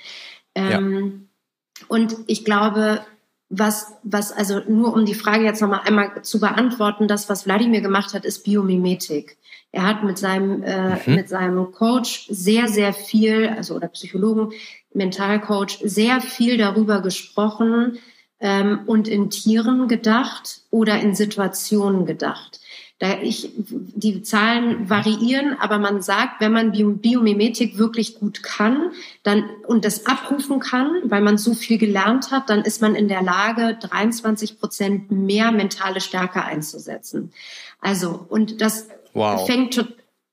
Ähm, ja. Und ich glaube, was, was, also nur um die Frage jetzt nochmal einmal zu beantworten, das, was Wladimir gemacht hat, ist Biomimetik. Er hat mit seinem, äh, mhm. mit seinem Coach sehr, sehr viel, also oder Psychologen, Mentalcoach, sehr viel darüber gesprochen ähm, und in Tieren gedacht oder in Situationen gedacht. Da ich, die Zahlen variieren, aber man sagt, wenn man Biomimetik wirklich gut kann, dann und das abrufen kann, weil man so viel gelernt hat, dann ist man in der Lage, 23 Prozent mehr mentale Stärke einzusetzen. Also und das wow. fängt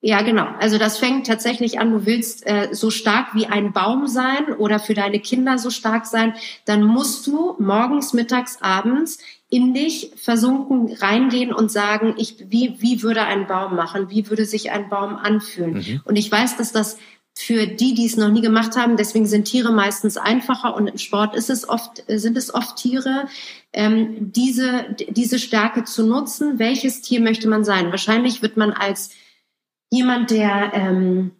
ja, genau. Also das fängt tatsächlich an, du willst äh, so stark wie ein Baum sein oder für deine Kinder so stark sein, dann musst du morgens, mittags, abends in dich versunken reingehen und sagen, ich, wie, wie würde ein Baum machen? Wie würde sich ein Baum anfühlen? Mhm. Und ich weiß, dass das für die, die es noch nie gemacht haben, deswegen sind Tiere meistens einfacher und im Sport ist es oft, sind es oft Tiere, ähm, diese, diese Stärke zu nutzen. Welches Tier möchte man sein? Wahrscheinlich wird man als jemand, der ähm,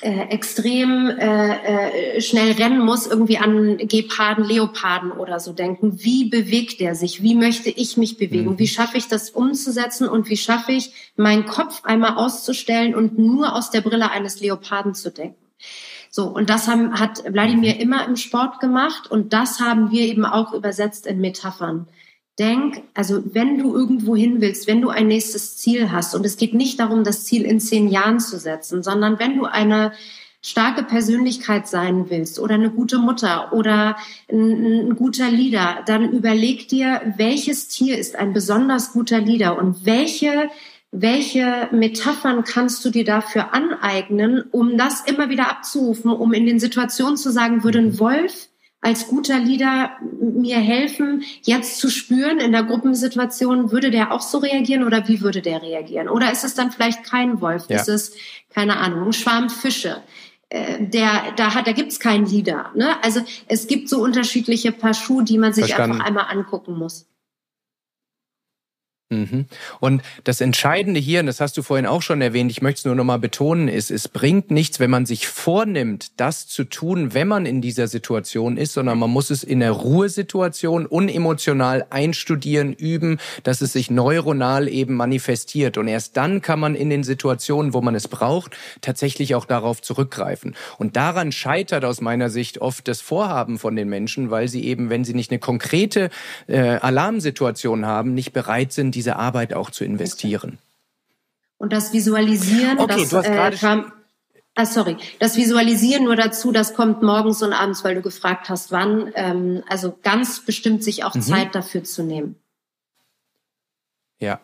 äh, extrem äh, äh, schnell rennen muss, irgendwie an Geparden, Leoparden oder so denken. Wie bewegt der sich? Wie möchte ich mich bewegen? Mhm. Wie schaffe ich das umzusetzen und wie schaffe ich, meinen Kopf einmal auszustellen und nur aus der Brille eines Leoparden zu denken? So, und das haben, hat Wladimir mhm. immer im Sport gemacht und das haben wir eben auch übersetzt in Metaphern denk, also wenn du irgendwo hin willst, wenn du ein nächstes Ziel hast, und es geht nicht darum, das Ziel in zehn Jahren zu setzen, sondern wenn du eine starke Persönlichkeit sein willst oder eine gute Mutter oder ein, ein, guter Leader, dann überleg dir, welches Tier ist ein besonders guter Leader und welche welche Metaphern kannst du dir dafür aneignen, um das immer wieder abzurufen, um in den Situationen zu sagen, würde ein Wolf als guter Leader mir helfen, jetzt zu spüren in der Gruppensituation, würde der auch so reagieren oder wie würde der reagieren? Oder ist es dann vielleicht kein Wolf? Ja. Ist es, keine Ahnung, ein Schwarm Fische? Äh, der, da hat, da gibt's keinen Leader. Ne? Also es gibt so unterschiedliche Paar Schuhe, die man sich Verstanden. einfach einmal angucken muss. Mhm. Und das Entscheidende hier, und das hast du vorhin auch schon erwähnt, ich möchte es nur nochmal betonen, ist, es bringt nichts, wenn man sich vornimmt, das zu tun, wenn man in dieser Situation ist, sondern man muss es in der Ruhesituation unemotional einstudieren, üben, dass es sich neuronal eben manifestiert. Und erst dann kann man in den Situationen, wo man es braucht, tatsächlich auch darauf zurückgreifen. Und daran scheitert aus meiner Sicht oft das Vorhaben von den Menschen, weil sie eben, wenn sie nicht eine konkrete äh, Alarmsituation haben, nicht bereit sind, diese Arbeit auch zu investieren. Und das Visualisieren, okay, das, du hast äh, kam, ah, sorry, das Visualisieren nur dazu, das kommt morgens und abends, weil du gefragt hast, wann. Ähm, also ganz bestimmt sich auch mhm. Zeit dafür zu nehmen. Ja,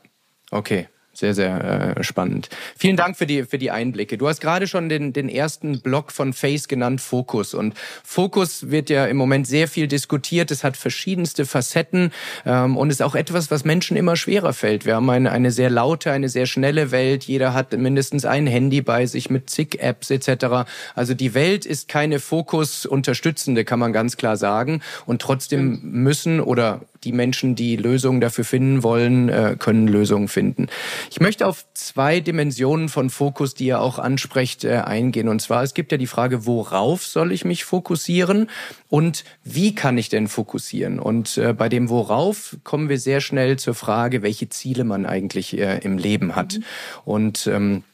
okay. Sehr, sehr äh, spannend. Vielen Dank für die, für die Einblicke. Du hast gerade schon den, den ersten Block von Face genannt, Fokus. Und Fokus wird ja im Moment sehr viel diskutiert. Es hat verschiedenste Facetten ähm, und ist auch etwas, was Menschen immer schwerer fällt. Wir haben eine, eine sehr laute, eine sehr schnelle Welt. Jeder hat mindestens ein Handy bei sich mit zig Apps etc. Also die Welt ist keine Fokus-unterstützende, kann man ganz klar sagen. Und trotzdem müssen oder die Menschen, die Lösungen dafür finden wollen, äh, können Lösungen finden. Ich möchte auf zwei Dimensionen von Fokus, die ihr auch ansprecht, äh, eingehen. Und zwar, es gibt ja die Frage, worauf soll ich mich fokussieren und wie kann ich denn fokussieren? Und äh, bei dem Worauf kommen wir sehr schnell zur Frage, welche Ziele man eigentlich im Leben hat. Mhm. Und ähm,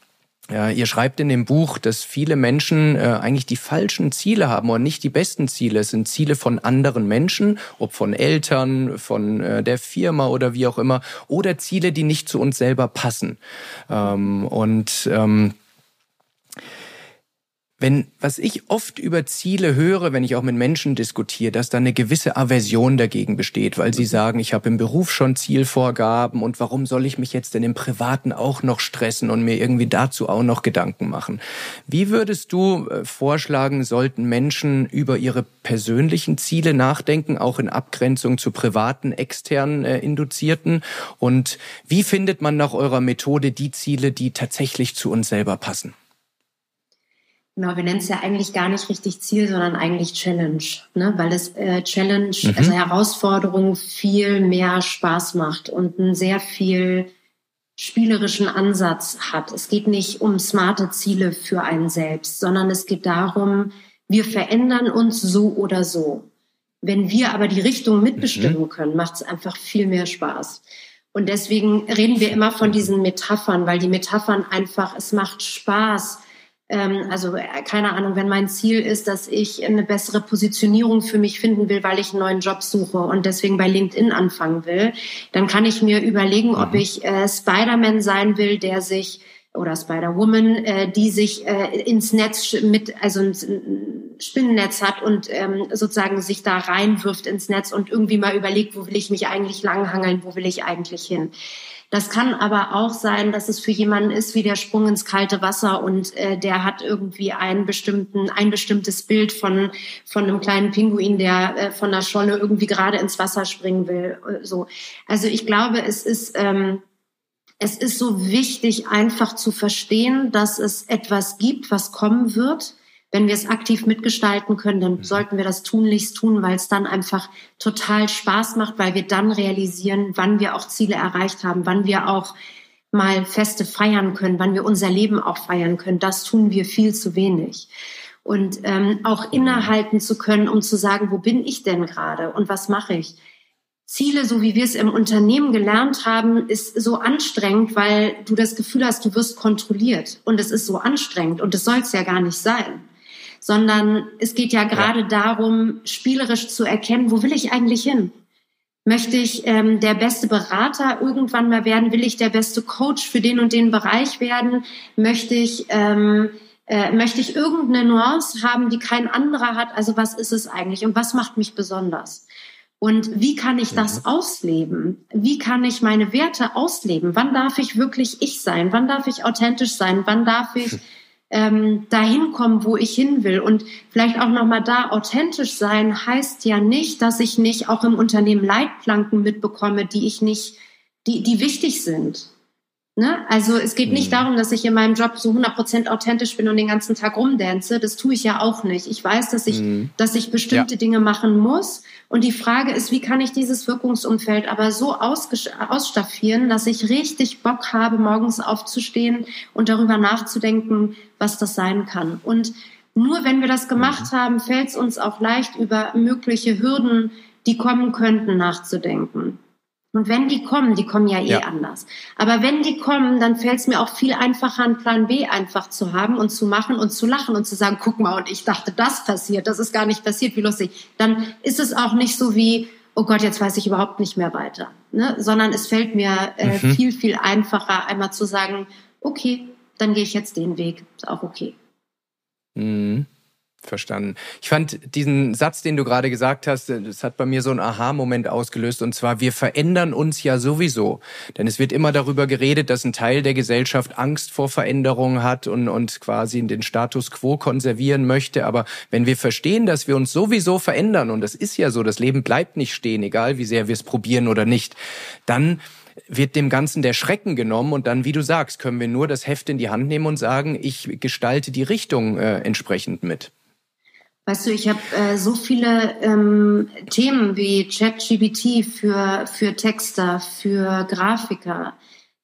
ihr schreibt in dem Buch, dass viele Menschen äh, eigentlich die falschen Ziele haben und nicht die besten Ziele. Es sind Ziele von anderen Menschen, ob von Eltern, von äh, der Firma oder wie auch immer, oder Ziele, die nicht zu uns selber passen. Ähm, und ähm, wenn, was ich oft über Ziele höre, wenn ich auch mit Menschen diskutiere, dass da eine gewisse Aversion dagegen besteht, weil sie sagen, ich habe im Beruf schon Zielvorgaben und warum soll ich mich jetzt denn im Privaten auch noch stressen und mir irgendwie dazu auch noch Gedanken machen? Wie würdest du äh, vorschlagen, sollten Menschen über ihre persönlichen Ziele nachdenken, auch in Abgrenzung zu privaten, externen äh, Induzierten? Und wie findet man nach eurer Methode die Ziele, die tatsächlich zu uns selber passen? Genau, wir nennen es ja eigentlich gar nicht richtig Ziel, sondern eigentlich Challenge, ne? weil das äh, Challenge, mhm. also Herausforderung viel mehr Spaß macht und einen sehr viel spielerischen Ansatz hat. Es geht nicht um smarte Ziele für einen selbst, sondern es geht darum, wir verändern uns so oder so. Wenn wir aber die Richtung mitbestimmen mhm. können, macht es einfach viel mehr Spaß. Und deswegen reden wir immer von diesen Metaphern, weil die Metaphern einfach, es macht Spaß, also äh, keine Ahnung, wenn mein Ziel ist, dass ich eine bessere Positionierung für mich finden will, weil ich einen neuen Job suche und deswegen bei LinkedIn anfangen will, dann kann ich mir überlegen, ob mhm. ich äh, Spider-Man sein will, der sich oder Spider-Woman, äh, die sich äh, ins Netz mit, also ein Spinnennetz hat und ähm, sozusagen sich da reinwirft ins Netz und irgendwie mal überlegt, wo will ich mich eigentlich langhangeln, wo will ich eigentlich hin. Das kann aber auch sein, dass es für jemanden ist wie der Sprung ins kalte Wasser und äh, der hat irgendwie einen bestimmten, ein bestimmtes Bild von, von einem kleinen Pinguin, der äh, von der Scholle irgendwie gerade ins Wasser springen will. Äh, so. Also ich glaube, es ist, ähm, es ist so wichtig, einfach zu verstehen, dass es etwas gibt, was kommen wird wenn wir es aktiv mitgestalten können, dann mhm. sollten wir das tunlichst tun, weil es dann einfach total Spaß macht, weil wir dann realisieren, wann wir auch Ziele erreicht haben, wann wir auch mal Feste feiern können, wann wir unser Leben auch feiern können. Das tun wir viel zu wenig. Und ähm, auch mhm. innehalten zu können, um zu sagen, wo bin ich denn gerade und was mache ich? Ziele, so wie wir es im Unternehmen gelernt haben, ist so anstrengend, weil du das Gefühl hast, du wirst kontrolliert. Und es ist so anstrengend und es soll es ja gar nicht sein sondern es geht ja gerade ja. darum, spielerisch zu erkennen, wo will ich eigentlich hin? Möchte ich ähm, der beste Berater irgendwann mal werden? Will ich der beste Coach für den und den Bereich werden? Möchte ich, ähm, äh, möchte ich irgendeine Nuance haben, die kein anderer hat? Also was ist es eigentlich und was macht mich besonders? Und wie kann ich das mhm. ausleben? Wie kann ich meine Werte ausleben? Wann darf ich wirklich ich sein? Wann darf ich authentisch sein? Wann darf ich ähm, dahin kommen, wo ich hin will. Und vielleicht auch nochmal da authentisch sein heißt ja nicht, dass ich nicht auch im Unternehmen Leitplanken mitbekomme, die ich nicht, die, die wichtig sind. Ne? Also es geht nicht mhm. darum, dass ich in meinem Job so 100% authentisch bin und den ganzen Tag rumdance. Das tue ich ja auch nicht. Ich weiß, dass ich, mhm. dass ich bestimmte ja. Dinge machen muss. Und die Frage ist, wie kann ich dieses Wirkungsumfeld aber so ausstaffieren, dass ich richtig Bock habe, morgens aufzustehen und darüber nachzudenken, was das sein kann. Und nur wenn wir das gemacht mhm. haben, fällt es uns auch leicht, über mögliche Hürden, die kommen könnten, nachzudenken. Und wenn die kommen, die kommen ja eh ja. anders. Aber wenn die kommen, dann fällt es mir auch viel einfacher, einen Plan B einfach zu haben und zu machen und zu lachen und zu sagen, guck mal, und ich dachte, das passiert, das ist gar nicht passiert, wie lustig. Dann ist es auch nicht so wie, oh Gott, jetzt weiß ich überhaupt nicht mehr weiter. Ne? Sondern es fällt mir äh, mhm. viel, viel einfacher, einmal zu sagen, okay, dann gehe ich jetzt den Weg. Ist auch okay. Mhm. Verstanden. Ich fand diesen Satz, den du gerade gesagt hast, äh, das hat bei mir so einen Aha-Moment ausgelöst. Und zwar, wir verändern uns ja sowieso. Denn es wird immer darüber geredet, dass ein Teil der Gesellschaft Angst vor Veränderungen hat und, und quasi den Status quo konservieren möchte. Aber wenn wir verstehen, dass wir uns sowieso verändern, und das ist ja so, das Leben bleibt nicht stehen, egal wie sehr wir es probieren oder nicht, dann wird dem Ganzen der Schrecken genommen und dann, wie du sagst, können wir nur das Heft in die Hand nehmen und sagen, ich gestalte die Richtung äh, entsprechend mit. Weißt du, ich habe äh, so viele ähm, Themen wie ChatGBT für, für Texter, für Grafiker.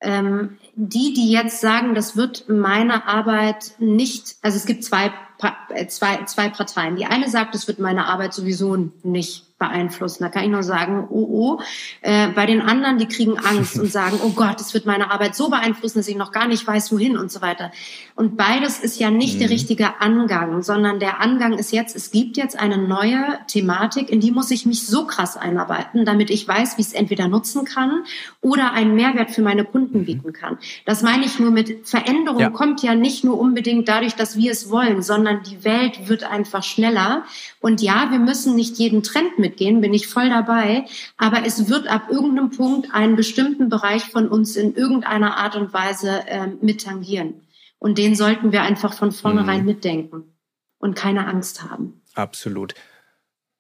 Ähm, die, die jetzt sagen, das wird meine Arbeit nicht, also es gibt zwei, äh, zwei, zwei Parteien. Die eine sagt, es wird meine Arbeit sowieso nicht beeinflussen. Da kann ich nur sagen, oh oh. Äh, bei den anderen, die kriegen Angst und sagen, oh Gott, es wird meine Arbeit so beeinflussen, dass ich noch gar nicht weiß, wohin und so weiter. Und beides ist ja nicht mhm. der richtige Angang, sondern der Angang ist jetzt, es gibt jetzt eine neue Thematik, in die muss ich mich so krass einarbeiten, damit ich weiß, wie ich es entweder nutzen kann oder einen Mehrwert für meine Kunden mhm. bieten kann. Das meine ich nur mit Veränderung ja. kommt ja nicht nur unbedingt dadurch, dass wir es wollen, sondern die Welt wird einfach schneller. Und ja, wir müssen nicht jeden Trend mit mitgehen, bin ich voll dabei. Aber es wird ab irgendeinem Punkt einen bestimmten Bereich von uns in irgendeiner Art und Weise äh, mittangieren. Und den sollten wir einfach von vornherein mhm. mitdenken und keine Angst haben. Absolut.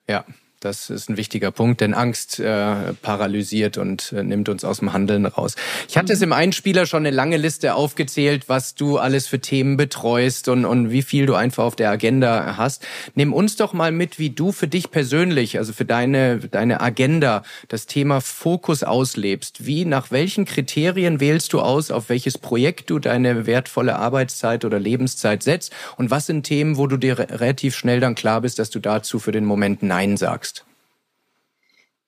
Ja, das ist ein wichtiger Punkt, denn Angst äh, paralysiert und äh, nimmt uns aus dem Handeln raus. Ich hatte es im Einspieler schon eine lange Liste aufgezählt, was du alles für Themen betreust und, und wie viel du einfach auf der Agenda hast. Nimm uns doch mal mit, wie du für dich persönlich, also für deine, deine Agenda, das Thema Fokus auslebst. Wie, nach welchen Kriterien wählst du aus, auf welches Projekt du deine wertvolle Arbeitszeit oder Lebenszeit setzt? Und was sind Themen, wo du dir relativ schnell dann klar bist, dass du dazu für den Moment Nein sagst?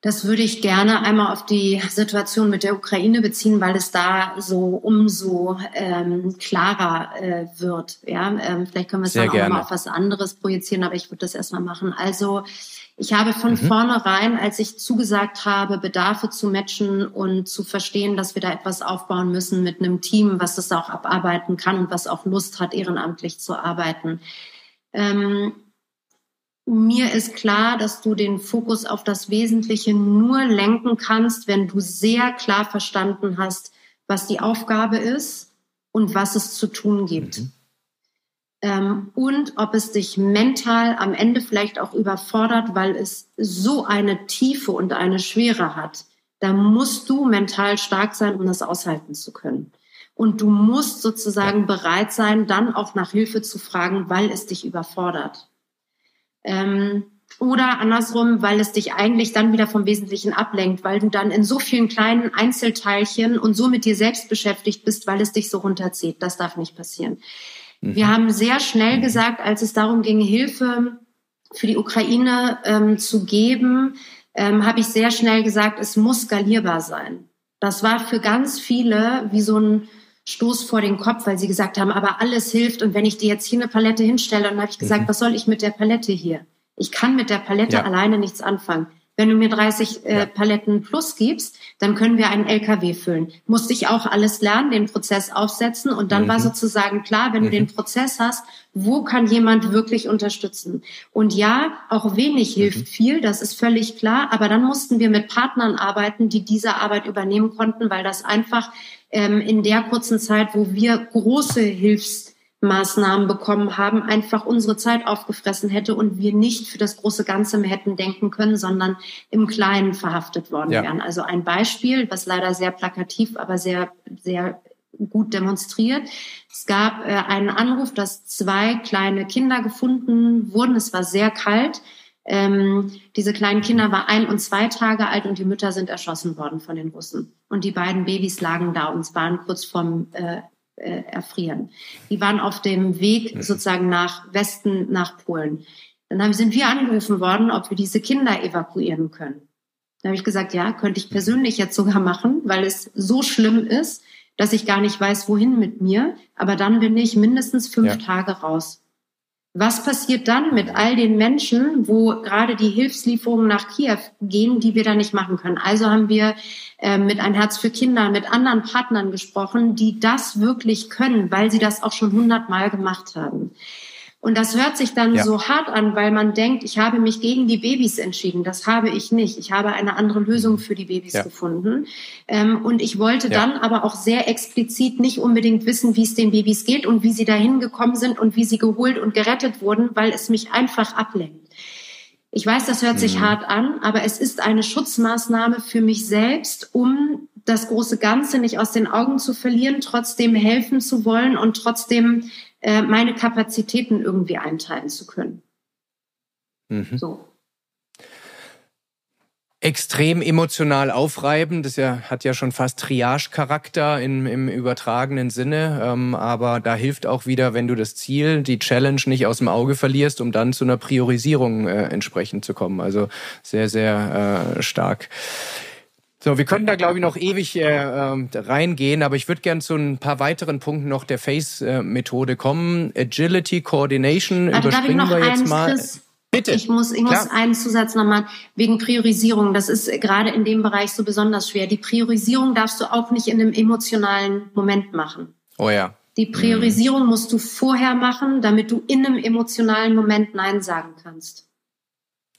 Das würde ich gerne einmal auf die Situation mit der Ukraine beziehen, weil es da so umso ähm, klarer äh, wird. Ja, ähm, vielleicht können wir es dann auch gerne. mal auf was anderes projizieren, aber ich würde das erstmal machen. Also ich habe von mhm. vornherein, als ich zugesagt habe, Bedarfe zu matchen und zu verstehen, dass wir da etwas aufbauen müssen mit einem Team, was das auch abarbeiten kann und was auch Lust hat, ehrenamtlich zu arbeiten. Ähm, mir ist klar, dass du den Fokus auf das Wesentliche nur lenken kannst, wenn du sehr klar verstanden hast, was die Aufgabe ist und was es zu tun gibt. Mhm. Ähm, und ob es dich mental am Ende vielleicht auch überfordert, weil es so eine Tiefe und eine Schwere hat. Da musst du mental stark sein, um das aushalten zu können. Und du musst sozusagen bereit sein, dann auch nach Hilfe zu fragen, weil es dich überfordert. Ähm, oder andersrum, weil es dich eigentlich dann wieder vom Wesentlichen ablenkt, weil du dann in so vielen kleinen Einzelteilchen und so mit dir selbst beschäftigt bist, weil es dich so runterzieht. Das darf nicht passieren. Mhm. Wir haben sehr schnell mhm. gesagt, als es darum ging, Hilfe für die Ukraine ähm, zu geben, ähm, habe ich sehr schnell gesagt, es muss skalierbar sein. Das war für ganz viele wie so ein Stoß vor den Kopf, weil sie gesagt haben, aber alles hilft und wenn ich dir jetzt hier eine Palette hinstelle, dann habe ich gesagt, mhm. was soll ich mit der Palette hier? Ich kann mit der Palette ja. alleine nichts anfangen. Wenn du mir 30 äh, Paletten plus gibst, dann können wir einen LKW füllen. Musste ich auch alles lernen, den Prozess aufsetzen und dann mhm. war sozusagen klar, wenn mhm. du den Prozess hast, wo kann jemand wirklich unterstützen? Und ja, auch wenig hilft mhm. viel, das ist völlig klar, aber dann mussten wir mit Partnern arbeiten, die diese Arbeit übernehmen konnten, weil das einfach ähm, in der kurzen Zeit, wo wir große Hilfs Maßnahmen bekommen haben, einfach unsere Zeit aufgefressen hätte und wir nicht für das große Ganze mehr hätten denken können, sondern im Kleinen verhaftet worden ja. wären. Also ein Beispiel, was leider sehr plakativ, aber sehr, sehr gut demonstriert. Es gab äh, einen Anruf, dass zwei kleine Kinder gefunden wurden. Es war sehr kalt. Ähm, diese kleinen Kinder waren ein und zwei Tage alt und die Mütter sind erschossen worden von den Russen. Und die beiden Babys lagen da und waren kurz vorm äh, äh, Erfrieren. Die waren auf dem Weg mhm. sozusagen nach Westen, nach Polen. Dann haben, sind wir angerufen worden, ob wir diese Kinder evakuieren können. Da habe ich gesagt, ja, könnte ich persönlich jetzt sogar machen, weil es so schlimm ist, dass ich gar nicht weiß, wohin mit mir. Aber dann bin ich mindestens fünf ja. Tage raus. Was passiert dann mit all den Menschen, wo gerade die Hilfslieferungen nach Kiew gehen, die wir da nicht machen können? Also haben wir äh, mit Ein Herz für Kinder, mit anderen Partnern gesprochen, die das wirklich können, weil sie das auch schon hundertmal gemacht haben. Und das hört sich dann ja. so hart an, weil man denkt, ich habe mich gegen die Babys entschieden. Das habe ich nicht. Ich habe eine andere Lösung mhm. für die Babys ja. gefunden. Ähm, und ich wollte ja. dann aber auch sehr explizit nicht unbedingt wissen, wie es den Babys geht und wie sie dahin gekommen sind und wie sie geholt und gerettet wurden, weil es mich einfach ablenkt. Ich weiß, das hört sich mhm. hart an, aber es ist eine Schutzmaßnahme für mich selbst, um das große Ganze nicht aus den Augen zu verlieren, trotzdem helfen zu wollen und trotzdem äh, meine Kapazitäten irgendwie einteilen zu können. Mhm. So. Extrem emotional aufreibend, das ja, hat ja schon fast Triage-Charakter im, im übertragenen Sinne, ähm, aber da hilft auch wieder, wenn du das Ziel, die Challenge nicht aus dem Auge verlierst, um dann zu einer Priorisierung äh, entsprechend zu kommen. Also sehr, sehr äh, stark. So, wir können da glaube ich noch ewig äh, äh, reingehen, aber ich würde gern zu ein paar weiteren Punkten noch der Face-Methode kommen. Agility, Coordination, also überspringen wir jetzt eins, mal. Chris? Bitte. Ich muss, ich muss einen Zusatz nochmal wegen Priorisierung. Das ist gerade in dem Bereich so besonders schwer. Die Priorisierung darfst du auch nicht in einem emotionalen Moment machen. Oh ja. Die Priorisierung mhm. musst du vorher machen, damit du in einem emotionalen Moment Nein sagen kannst.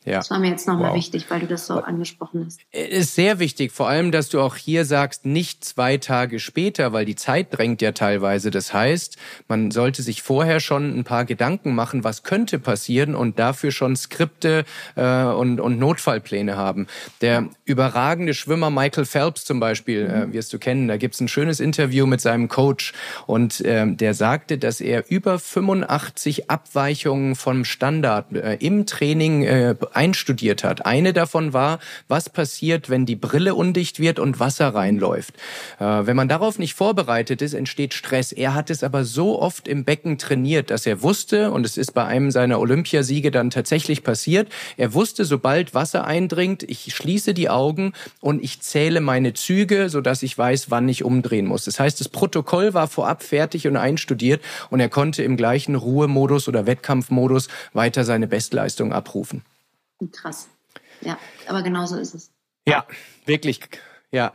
Ja. Das war mir jetzt nochmal wow. wichtig, weil du das so angesprochen hast. Ist sehr wichtig, vor allem, dass du auch hier sagst, nicht zwei Tage später, weil die Zeit drängt ja teilweise. Das heißt, man sollte sich vorher schon ein paar Gedanken machen, was könnte passieren und dafür schon Skripte äh, und, und Notfallpläne haben. Der überragende Schwimmer Michael Phelps zum Beispiel, äh, mhm. äh, wirst du kennen, da gibt's ein schönes Interview mit seinem Coach und äh, der sagte, dass er über 85 Abweichungen vom Standard äh, im Training äh, einstudiert hat. Eine davon war, was passiert, wenn die Brille undicht wird und Wasser reinläuft. Äh, wenn man darauf nicht vorbereitet ist, entsteht Stress. Er hat es aber so oft im Becken trainiert, dass er wusste, und es ist bei einem seiner Olympiasiege dann tatsächlich passiert, er wusste, sobald Wasser eindringt, ich schließe die Augen und ich zähle meine Züge, sodass ich weiß, wann ich umdrehen muss. Das heißt, das Protokoll war vorab fertig und einstudiert und er konnte im gleichen Ruhemodus oder Wettkampfmodus weiter seine Bestleistung abrufen. Krass. Ja, aber genau so ist es. Ja, wirklich. Ja,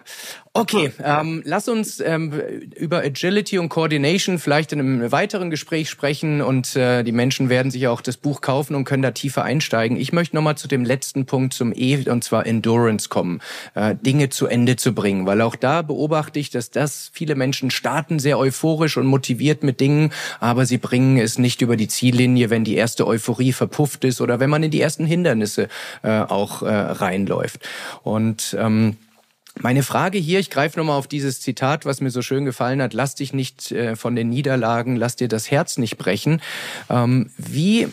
okay. Ähm, lass uns ähm, über Agility und Coordination vielleicht in einem weiteren Gespräch sprechen und äh, die Menschen werden sich auch das Buch kaufen und können da tiefer einsteigen. Ich möchte nochmal zu dem letzten Punkt zum E und zwar Endurance kommen, äh, Dinge zu Ende zu bringen, weil auch da beobachte ich, dass das viele Menschen starten sehr euphorisch und motiviert mit Dingen, aber sie bringen es nicht über die Ziellinie, wenn die erste Euphorie verpufft ist oder wenn man in die ersten Hindernisse äh, auch äh, reinläuft. Und ähm, meine Frage hier, ich greife nochmal auf dieses Zitat, was mir so schön gefallen hat, lass dich nicht äh, von den Niederlagen, lass dir das Herz nicht brechen. Ähm, wie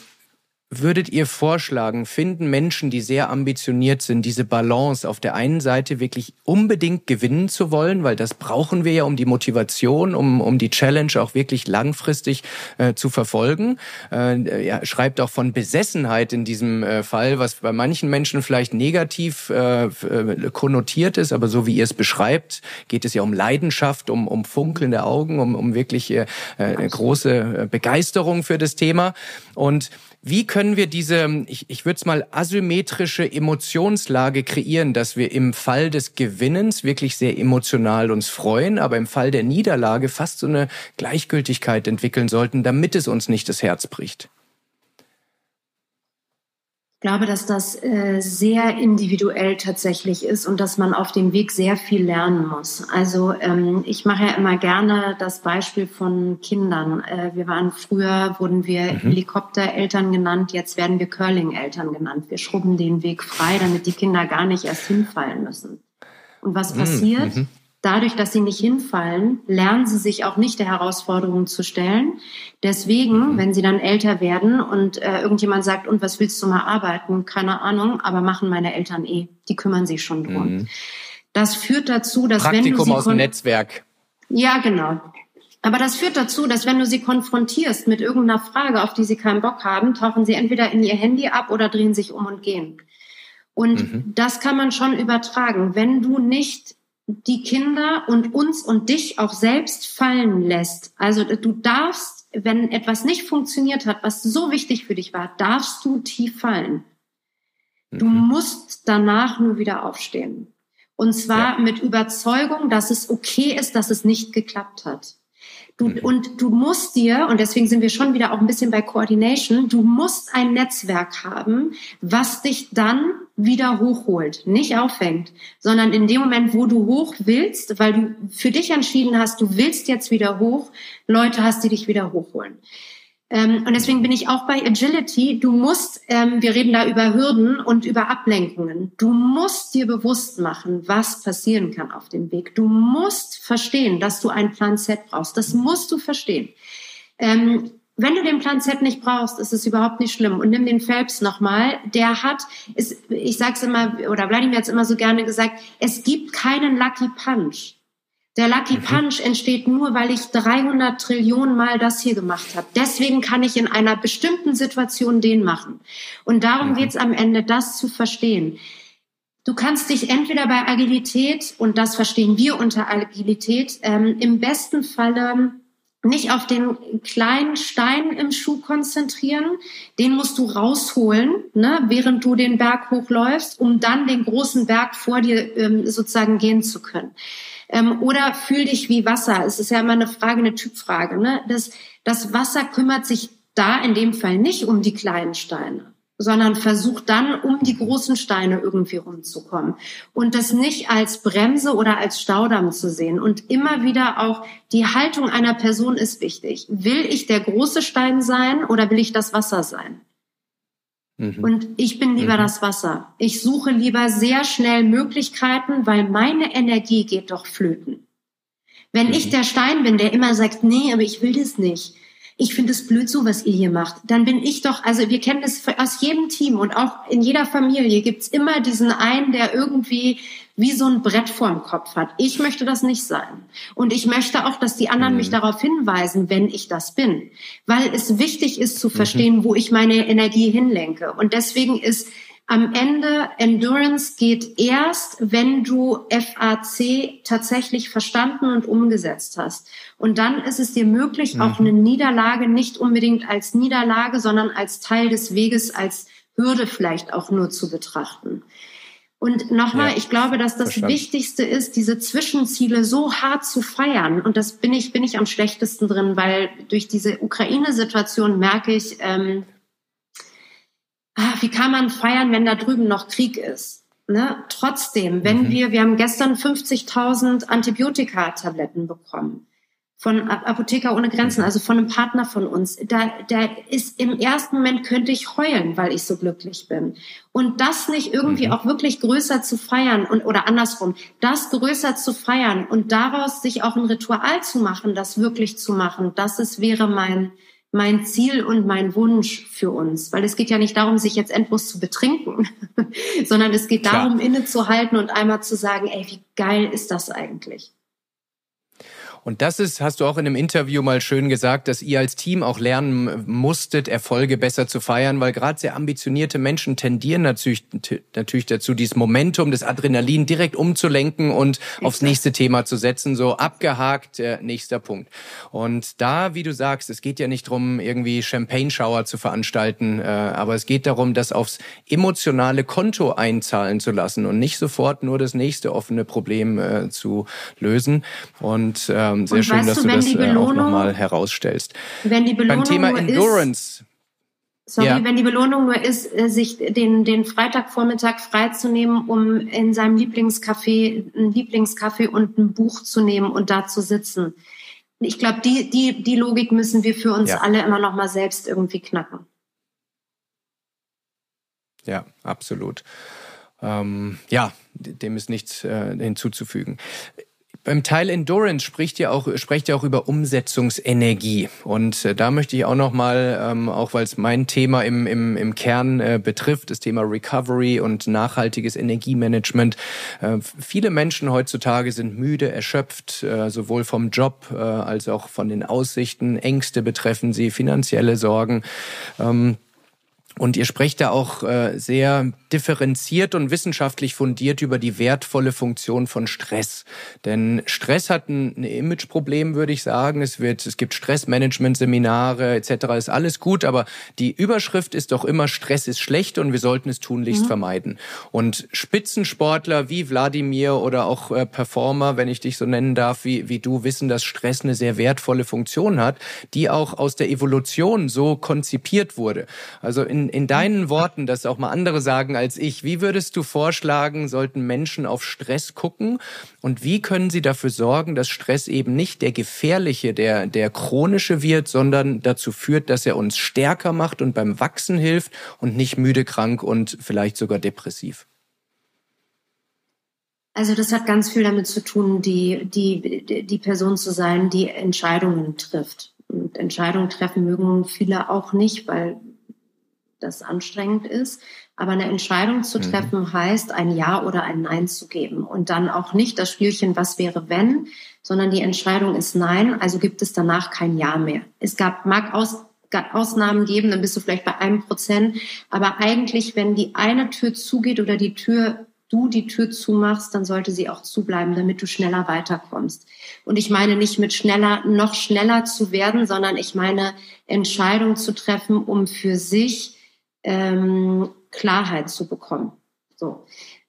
würdet ihr vorschlagen, finden Menschen, die sehr ambitioniert sind, diese Balance auf der einen Seite wirklich unbedingt gewinnen zu wollen, weil das brauchen wir ja, um die Motivation, um, um die Challenge auch wirklich langfristig äh, zu verfolgen. Äh, ja, schreibt auch von Besessenheit in diesem äh, Fall, was bei manchen Menschen vielleicht negativ äh, äh konnotiert ist, aber so wie ihr es beschreibt, geht es ja um Leidenschaft, um, um funkelnde Augen, um, um wirklich äh, äh große Begeisterung für das Thema. Und wie können wir diese, ich, ich würde es mal asymmetrische Emotionslage kreieren, dass wir im Fall des Gewinnens wirklich sehr emotional uns freuen, aber im Fall der Niederlage fast so eine Gleichgültigkeit entwickeln sollten, damit es uns nicht das Herz bricht? Ich glaube, dass das äh, sehr individuell tatsächlich ist und dass man auf dem Weg sehr viel lernen muss. Also ähm, ich mache ja immer gerne das Beispiel von Kindern. Äh, wir waren früher, wurden wir mhm. Helikoptereltern genannt, jetzt werden wir Curling-Eltern genannt. Wir schrubben den Weg frei, damit die Kinder gar nicht erst hinfallen müssen. Und was mhm. passiert? Mhm. Dadurch, dass sie nicht hinfallen, lernen sie sich auch nicht der Herausforderung zu stellen. Deswegen, mhm. wenn sie dann älter werden und äh, irgendjemand sagt, und was willst du mal arbeiten? Keine Ahnung, aber machen meine Eltern eh. Die kümmern sich schon drum. Mhm. Das führt dazu, dass Praktikum wenn du sie aus dem Netzwerk. Ja, genau. Aber das führt dazu, dass wenn du sie konfrontierst mit irgendeiner Frage, auf die sie keinen Bock haben, tauchen sie entweder in ihr Handy ab oder drehen sich um und gehen. Und mhm. das kann man schon übertragen. Wenn du nicht die Kinder und uns und dich auch selbst fallen lässt. Also du darfst, wenn etwas nicht funktioniert hat, was so wichtig für dich war, darfst du tief fallen. Du mhm. musst danach nur wieder aufstehen. Und zwar ja. mit Überzeugung, dass es okay ist, dass es nicht geklappt hat. Du, mhm. Und du musst dir, und deswegen sind wir schon wieder auch ein bisschen bei Coordination, du musst ein Netzwerk haben, was dich dann wieder hochholt, nicht aufhängt, sondern in dem Moment, wo du hoch willst, weil du für dich entschieden hast, du willst jetzt wieder hoch, Leute hast, die dich wieder hochholen. Ähm, und deswegen bin ich auch bei Agility. Du musst, ähm, wir reden da über Hürden und über Ablenkungen. Du musst dir bewusst machen, was passieren kann auf dem Weg. Du musst verstehen, dass du einen Plan Z brauchst. Das musst du verstehen. Ähm, wenn du den Plan Z nicht brauchst, ist es überhaupt nicht schlimm. Und nimm den Phelps nochmal. Der hat, ist, ich sag's immer, oder Vladimir hat es immer so gerne gesagt, es gibt keinen Lucky Punch. Der Lucky mhm. Punch entsteht nur, weil ich 300 Trillionen Mal das hier gemacht habe. Deswegen kann ich in einer bestimmten Situation den machen. Und darum mhm. geht's am Ende, das zu verstehen. Du kannst dich entweder bei Agilität, und das verstehen wir unter Agilität, ähm, im besten Falle nicht auf den kleinen Stein im Schuh konzentrieren, den musst du rausholen, ne, während du den Berg hochläufst, um dann den großen Berg vor dir ähm, sozusagen gehen zu können. Ähm, oder fühl dich wie Wasser. Es ist ja immer eine Frage, eine Typfrage. Ne? Das, das Wasser kümmert sich da in dem Fall nicht um die kleinen Steine sondern versucht dann, um die großen Steine irgendwie rumzukommen. Und das nicht als Bremse oder als Staudamm zu sehen. Und immer wieder auch die Haltung einer Person ist wichtig. Will ich der große Stein sein oder will ich das Wasser sein? Mhm. Und ich bin lieber mhm. das Wasser. Ich suche lieber sehr schnell Möglichkeiten, weil meine Energie geht doch flöten. Wenn mhm. ich der Stein bin, der immer sagt, nee, aber ich will das nicht, ich finde es blöd so, was ihr hier macht, dann bin ich doch, also wir kennen das aus jedem Team und auch in jeder Familie gibt's immer diesen einen, der irgendwie wie so ein Brett vorm Kopf hat. Ich möchte das nicht sein. Und ich möchte auch, dass die anderen mhm. mich darauf hinweisen, wenn ich das bin. Weil es wichtig ist zu mhm. verstehen, mhm. wo ich meine Energie hinlenke. Und deswegen ist am Ende Endurance geht erst, wenn du FAC tatsächlich verstanden und umgesetzt hast. Und dann ist es dir möglich, mhm. auch eine Niederlage nicht unbedingt als Niederlage, sondern als Teil des Weges, als Hürde vielleicht auch nur zu betrachten. Und nochmal, ja, ich glaube, dass das verstanden. Wichtigste ist, diese Zwischenziele so hart zu feiern. Und das bin ich, bin ich am schlechtesten drin, weil durch diese Ukraine-Situation merke ich, ähm, ah, wie kann man feiern, wenn da drüben noch Krieg ist? Ne? Trotzdem, wenn mhm. wir, wir haben gestern 50.000 Antibiotika-Tabletten bekommen von Apotheker ohne Grenzen, also von einem Partner von uns. Da, da ist im ersten Moment könnte ich heulen, weil ich so glücklich bin. Und das nicht irgendwie mhm. auch wirklich größer zu feiern und oder andersrum, das größer zu feiern und daraus sich auch ein Ritual zu machen, das wirklich zu machen, das ist, wäre mein mein Ziel und mein Wunsch für uns, weil es geht ja nicht darum, sich jetzt endlos zu betrinken, sondern es geht darum, Klar. innezuhalten und einmal zu sagen, ey, wie geil ist das eigentlich? Und das ist, hast du auch in einem Interview mal schön gesagt, dass ihr als Team auch lernen musstet, Erfolge besser zu feiern, weil gerade sehr ambitionierte Menschen tendieren natürlich, natürlich dazu, dieses Momentum, das Adrenalin direkt umzulenken und Exakt. aufs nächste Thema zu setzen, so abgehakt, äh, nächster Punkt. Und da, wie du sagst, es geht ja nicht drum, irgendwie Champagne-Shower zu veranstalten, äh, aber es geht darum, das aufs emotionale Konto einzahlen zu lassen und nicht sofort nur das nächste offene Problem äh, zu lösen. Und äh, ähm, sehr schön, dass du, du das äh, Belohnung, auch nochmal herausstellst. Wenn die Belohnung Beim Thema Endurance. Ist, sorry, ja. wenn die Belohnung nur ist, äh, sich den, den Freitagvormittag freizunehmen, um in seinem Lieblingscafé ein Lieblingscafé und ein Buch zu nehmen und da zu sitzen. Ich glaube, die, die, die Logik müssen wir für uns ja. alle immer noch mal selbst irgendwie knacken. Ja, absolut. Ähm, ja, dem ist nichts äh, hinzuzufügen Beim Teil Endurance spricht ihr auch, sprecht ihr auch über Umsetzungsenergie. Und äh, da möchte ich auch nochmal, ähm, auch weil es mein Thema im, im, im Kern äh, betrifft, das Thema Recovery und nachhaltiges Energiemanagement. Äh, viele Menschen heutzutage sind müde, erschöpft, äh, sowohl vom Job äh, als auch von den Aussichten. Ängste betreffen sie, finanzielle Sorgen. Ähm, und ihr sprecht da auch äh, sehr differenziert und wissenschaftlich fundiert über die wertvolle Funktion von Stress. Denn Stress hat ein, ein Imageproblem, würde ich sagen. Es wird, es gibt Stressmanagement-Seminare etc. Ist alles gut, aber die Überschrift ist doch immer Stress ist schlecht und wir sollten es tunlichst mhm. vermeiden. Und Spitzensportler wie Wladimir oder auch äh, Performer, wenn ich dich so nennen darf, wie, wie du, wissen, dass Stress eine sehr wertvolle Funktion hat, die auch aus der Evolution so konzipiert wurde. Also in, in deinen Worten, dass auch mal andere sagen als ich, wie würdest du vorschlagen, sollten Menschen auf Stress gucken und wie können sie dafür sorgen, dass Stress eben nicht der gefährliche, der, der chronische wird, sondern dazu führt, dass er uns stärker macht und beim Wachsen hilft und nicht müde, krank und vielleicht sogar depressiv? Also das hat ganz viel damit zu tun, die, die, die Person zu sein, die Entscheidungen trifft. Und Entscheidungen treffen mögen viele auch nicht, weil das anstrengend ist. Aber eine Entscheidung zu mhm. treffen mhm. heißt, ein Ja oder ein Nein zu geben. Und dann auch nicht das Spielchen, was wäre wenn, sondern die Entscheidung ist Nein, also gibt es danach kein Ja mehr. Es gab, mag aus, Ausnahmen geben, dann bist du vielleicht bei einem Prozent. Aber eigentlich, wenn die eine Tür zugeht oder die Tür du die Tür zumachst, dann sollte sie auch zubleiben, damit du schneller weiterkommst. Und ich meine nicht mit schneller, noch schneller zu werden, sondern ich meine Entscheidungen zu treffen, um für sich ähm, Klarheit zu bekommen. So.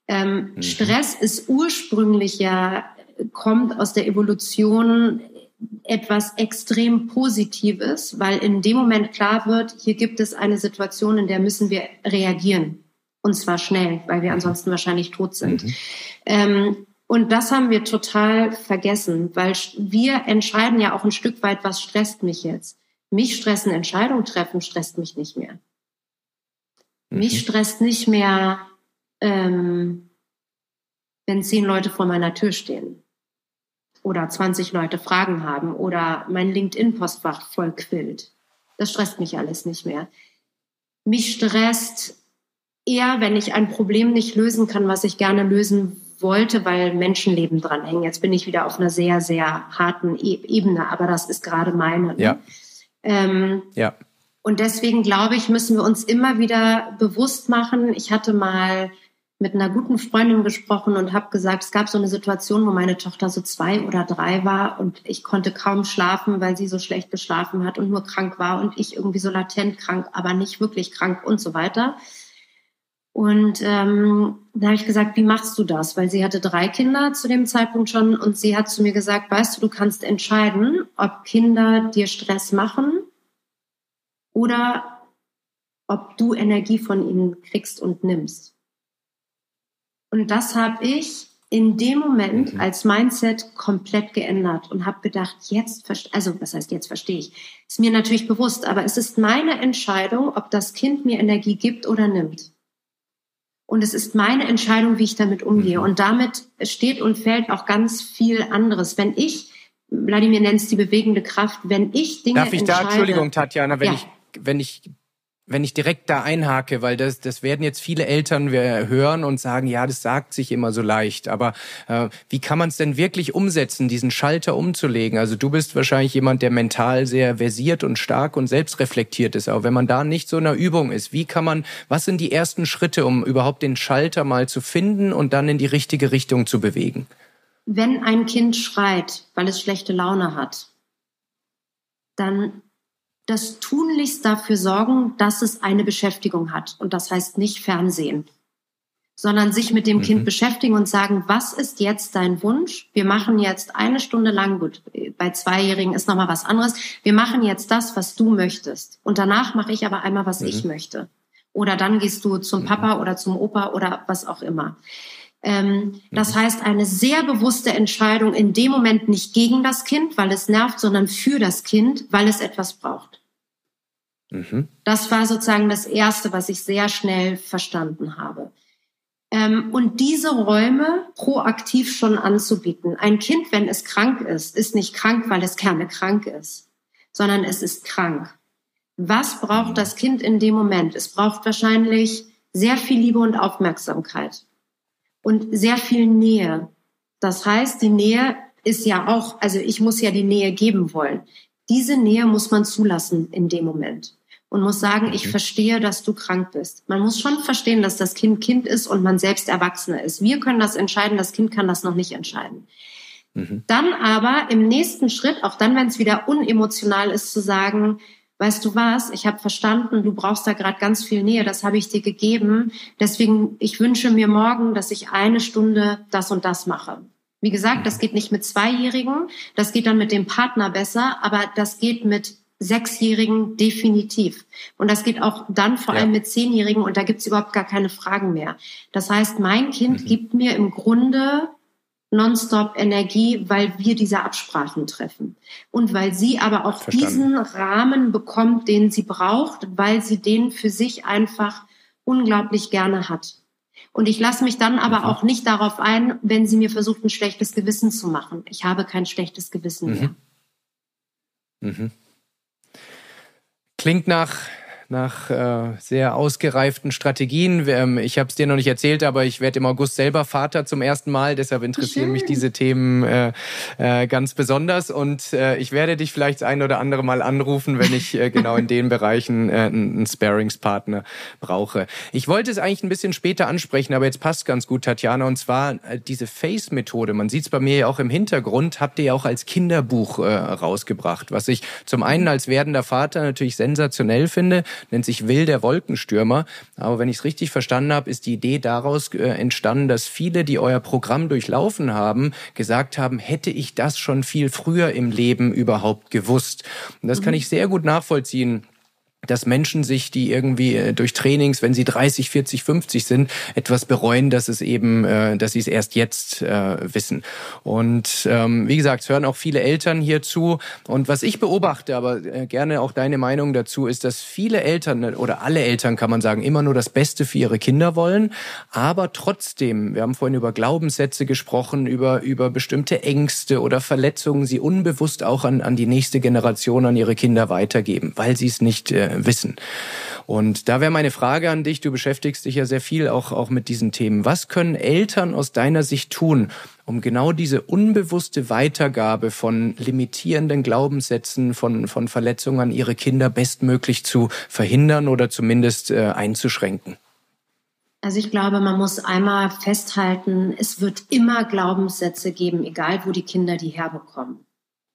Ähm, mhm. Stress ist ursprünglich ja, kommt aus der Evolution etwas extrem Positives, weil in dem Moment klar wird, hier gibt es eine Situation, in der müssen wir reagieren. Und zwar schnell, weil wir mhm. ansonsten wahrscheinlich tot sind. Mhm. Ähm, und das haben wir total vergessen, weil wir entscheiden ja auch ein Stück weit, was stresst mich jetzt. Mich stressen Entscheidungen treffen, stresst mich nicht mehr. Mich mhm. stresst nicht mehr, ähm, wenn zehn Leute vor meiner Tür stehen oder 20 Leute Fragen haben oder mein LinkedIn-Postfach voll quillt. Das stresst mich alles nicht mehr. Mich stresst eher, wenn ich ein Problem nicht lösen kann, was ich gerne lösen wollte, weil Menschenleben dranhängen. Jetzt bin ich wieder auf einer sehr, sehr harten e Ebene, aber das ist gerade meine. Ne? Ja. Ähm, ja. Und deswegen glaube ich, müssen wir uns immer wieder bewusst machen. Ich hatte mal mit einer guten Freundin gesprochen und habe gesagt, es gab so eine Situation, wo meine Tochter so zwei oder drei war und ich konnte kaum schlafen, weil sie so schlecht geschlafen hat und nur krank war und ich irgendwie so latent krank, aber nicht wirklich krank und so weiter. Und ähm, da habe ich gesagt, wie machst du das? Weil sie hatte drei Kinder zu dem Zeitpunkt schon und sie hat zu mir gesagt, weißt du, du kannst entscheiden, ob Kinder dir Stress machen oder ob du Energie von ihnen kriegst und nimmst. Und das habe ich in dem Moment mhm. als Mindset komplett geändert und habe gedacht, jetzt, also was heißt jetzt verstehe ich, ist mir natürlich bewusst, aber es ist meine Entscheidung, ob das Kind mir Energie gibt oder nimmt. Und es ist meine Entscheidung, wie ich damit umgehe. Mhm. Und damit steht und fällt auch ganz viel anderes. Wenn ich, Wladimir nennt es die bewegende Kraft, wenn ich Dinge Darf ich da, Entschuldigung, Tatjana, wenn ja. ich wenn ich wenn ich direkt da einhake, weil das, das werden jetzt viele Eltern hören und sagen, ja, das sagt sich immer so leicht. Aber äh, wie kann man es denn wirklich umsetzen, diesen Schalter umzulegen? Also du bist wahrscheinlich jemand, der mental sehr versiert und stark und selbstreflektiert ist. Aber wenn man da nicht so in der Übung ist, wie kann man, was sind die ersten Schritte, um überhaupt den Schalter mal zu finden und dann in die richtige Richtung zu bewegen? Wenn ein Kind schreit, weil es schlechte Laune hat, dann das tunlichst dafür sorgen, dass es eine Beschäftigung hat. Und das heißt nicht Fernsehen, sondern sich mit dem mhm. Kind beschäftigen und sagen, was ist jetzt dein Wunsch? Wir machen jetzt eine Stunde lang, gut, bei Zweijährigen ist nochmal was anderes. Wir machen jetzt das, was du möchtest. Und danach mache ich aber einmal, was mhm. ich möchte. Oder dann gehst du zum mhm. Papa oder zum Opa oder was auch immer. Ähm, das mhm. heißt, eine sehr bewusste Entscheidung in dem Moment nicht gegen das Kind, weil es nervt, sondern für das Kind, weil es etwas braucht. Mhm. Das war sozusagen das Erste, was ich sehr schnell verstanden habe. Ähm, und diese Räume proaktiv schon anzubieten. Ein Kind, wenn es krank ist, ist nicht krank, weil es gerne krank ist, sondern es ist krank. Was braucht das Kind in dem Moment? Es braucht wahrscheinlich sehr viel Liebe und Aufmerksamkeit und sehr viel Nähe. Das heißt, die Nähe ist ja auch, also ich muss ja die Nähe geben wollen. Diese Nähe muss man zulassen in dem Moment und muss sagen, ich mhm. verstehe, dass du krank bist. Man muss schon verstehen, dass das Kind Kind ist und man selbst Erwachsener ist. Wir können das entscheiden, das Kind kann das noch nicht entscheiden. Mhm. Dann aber im nächsten Schritt, auch dann, wenn es wieder unemotional ist, zu sagen, weißt du was, ich habe verstanden, du brauchst da gerade ganz viel Nähe, das habe ich dir gegeben. Deswegen, ich wünsche mir morgen, dass ich eine Stunde das und das mache. Wie gesagt, das geht nicht mit Zweijährigen, das geht dann mit dem Partner besser, aber das geht mit Sechsjährigen definitiv. Und das geht auch dann vor ja. allem mit Zehnjährigen und da gibt's überhaupt gar keine Fragen mehr. Das heißt, mein Kind mhm. gibt mir im Grunde nonstop Energie, weil wir diese Absprachen treffen. Und weil sie aber auch Verstanden. diesen Rahmen bekommt, den sie braucht, weil sie den für sich einfach unglaublich gerne hat. Und ich lasse mich dann aber auch nicht darauf ein, wenn sie mir versucht, ein schlechtes Gewissen zu machen. Ich habe kein schlechtes Gewissen mhm. mehr. Mhm. Klingt nach nach äh, sehr ausgereiften Strategien. Ähm, ich habe es dir noch nicht erzählt, aber ich werde im August selber Vater zum ersten Mal. Deshalb interessieren mich diese Themen äh, äh, ganz besonders. Und äh, ich werde dich vielleicht das ein oder andere Mal anrufen, wenn ich äh, genau in den Bereichen äh, einen Sparingspartner brauche. Ich wollte es eigentlich ein bisschen später ansprechen, aber jetzt passt ganz gut, Tatjana. Und zwar äh, diese Face-Methode. Man sieht es bei mir ja auch im Hintergrund. Habt ihr ja auch als Kinderbuch äh, rausgebracht, was ich zum einen als werdender Vater natürlich sensationell finde nennt sich Will der Wolkenstürmer. Aber wenn ich es richtig verstanden habe, ist die Idee daraus äh, entstanden, dass viele, die euer Programm durchlaufen haben, gesagt haben, hätte ich das schon viel früher im Leben überhaupt gewusst. Und das mhm. kann ich sehr gut nachvollziehen dass Menschen sich, die irgendwie äh, durch Trainings, wenn sie 30, 40, 50 sind, etwas bereuen, dass es eben, äh, dass sie es erst jetzt äh, wissen. Und ähm, wie gesagt, es hören auch viele Eltern hier zu. Und was ich beobachte, aber gerne auch deine Meinung dazu, ist, dass viele Eltern oder alle Eltern, kann man sagen, immer nur das Beste für ihre Kinder wollen, aber trotzdem, wir haben vorhin über Glaubenssätze gesprochen, über über bestimmte Ängste oder Verletzungen, sie unbewusst auch an an die nächste Generation, an ihre Kinder weitergeben, weil sie es nicht wissen. Und da wäre meine Frage an dich, du beschäftigst dich ja sehr viel auch, auch mit diesen Themen. Was können Eltern aus deiner Sicht tun, um genau diese unbewusste Weitergabe von limitierenden Glaubenssätzen, von, von Verletzungen an ihre Kinder bestmöglich zu verhindern oder zumindest äh, einzuschränken? Also ich glaube, man muss einmal festhalten, es wird immer Glaubenssätze geben, egal wo die Kinder die herbekommen.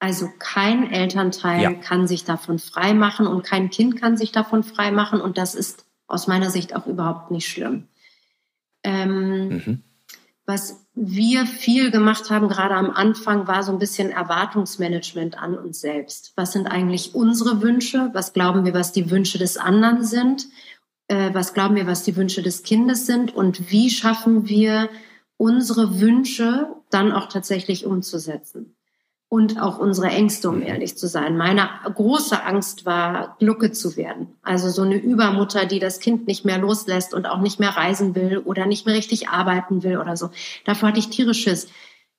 Also kein Elternteil ja. kann sich davon frei machen und kein Kind kann sich davon frei machen und das ist aus meiner Sicht auch überhaupt nicht schlimm. Ähm, mhm. Was wir viel gemacht haben, gerade am Anfang, war so ein bisschen Erwartungsmanagement an uns selbst. Was sind eigentlich unsere Wünsche? Was glauben wir, was die Wünsche des anderen sind? Äh, was glauben wir, was die Wünsche des Kindes sind? Und wie schaffen wir unsere Wünsche dann auch tatsächlich umzusetzen? Und auch unsere Ängste, um ehrlich zu sein. Meine große Angst war, Glucke zu werden. Also so eine Übermutter, die das Kind nicht mehr loslässt und auch nicht mehr reisen will oder nicht mehr richtig arbeiten will oder so. Davor hatte ich tierisches.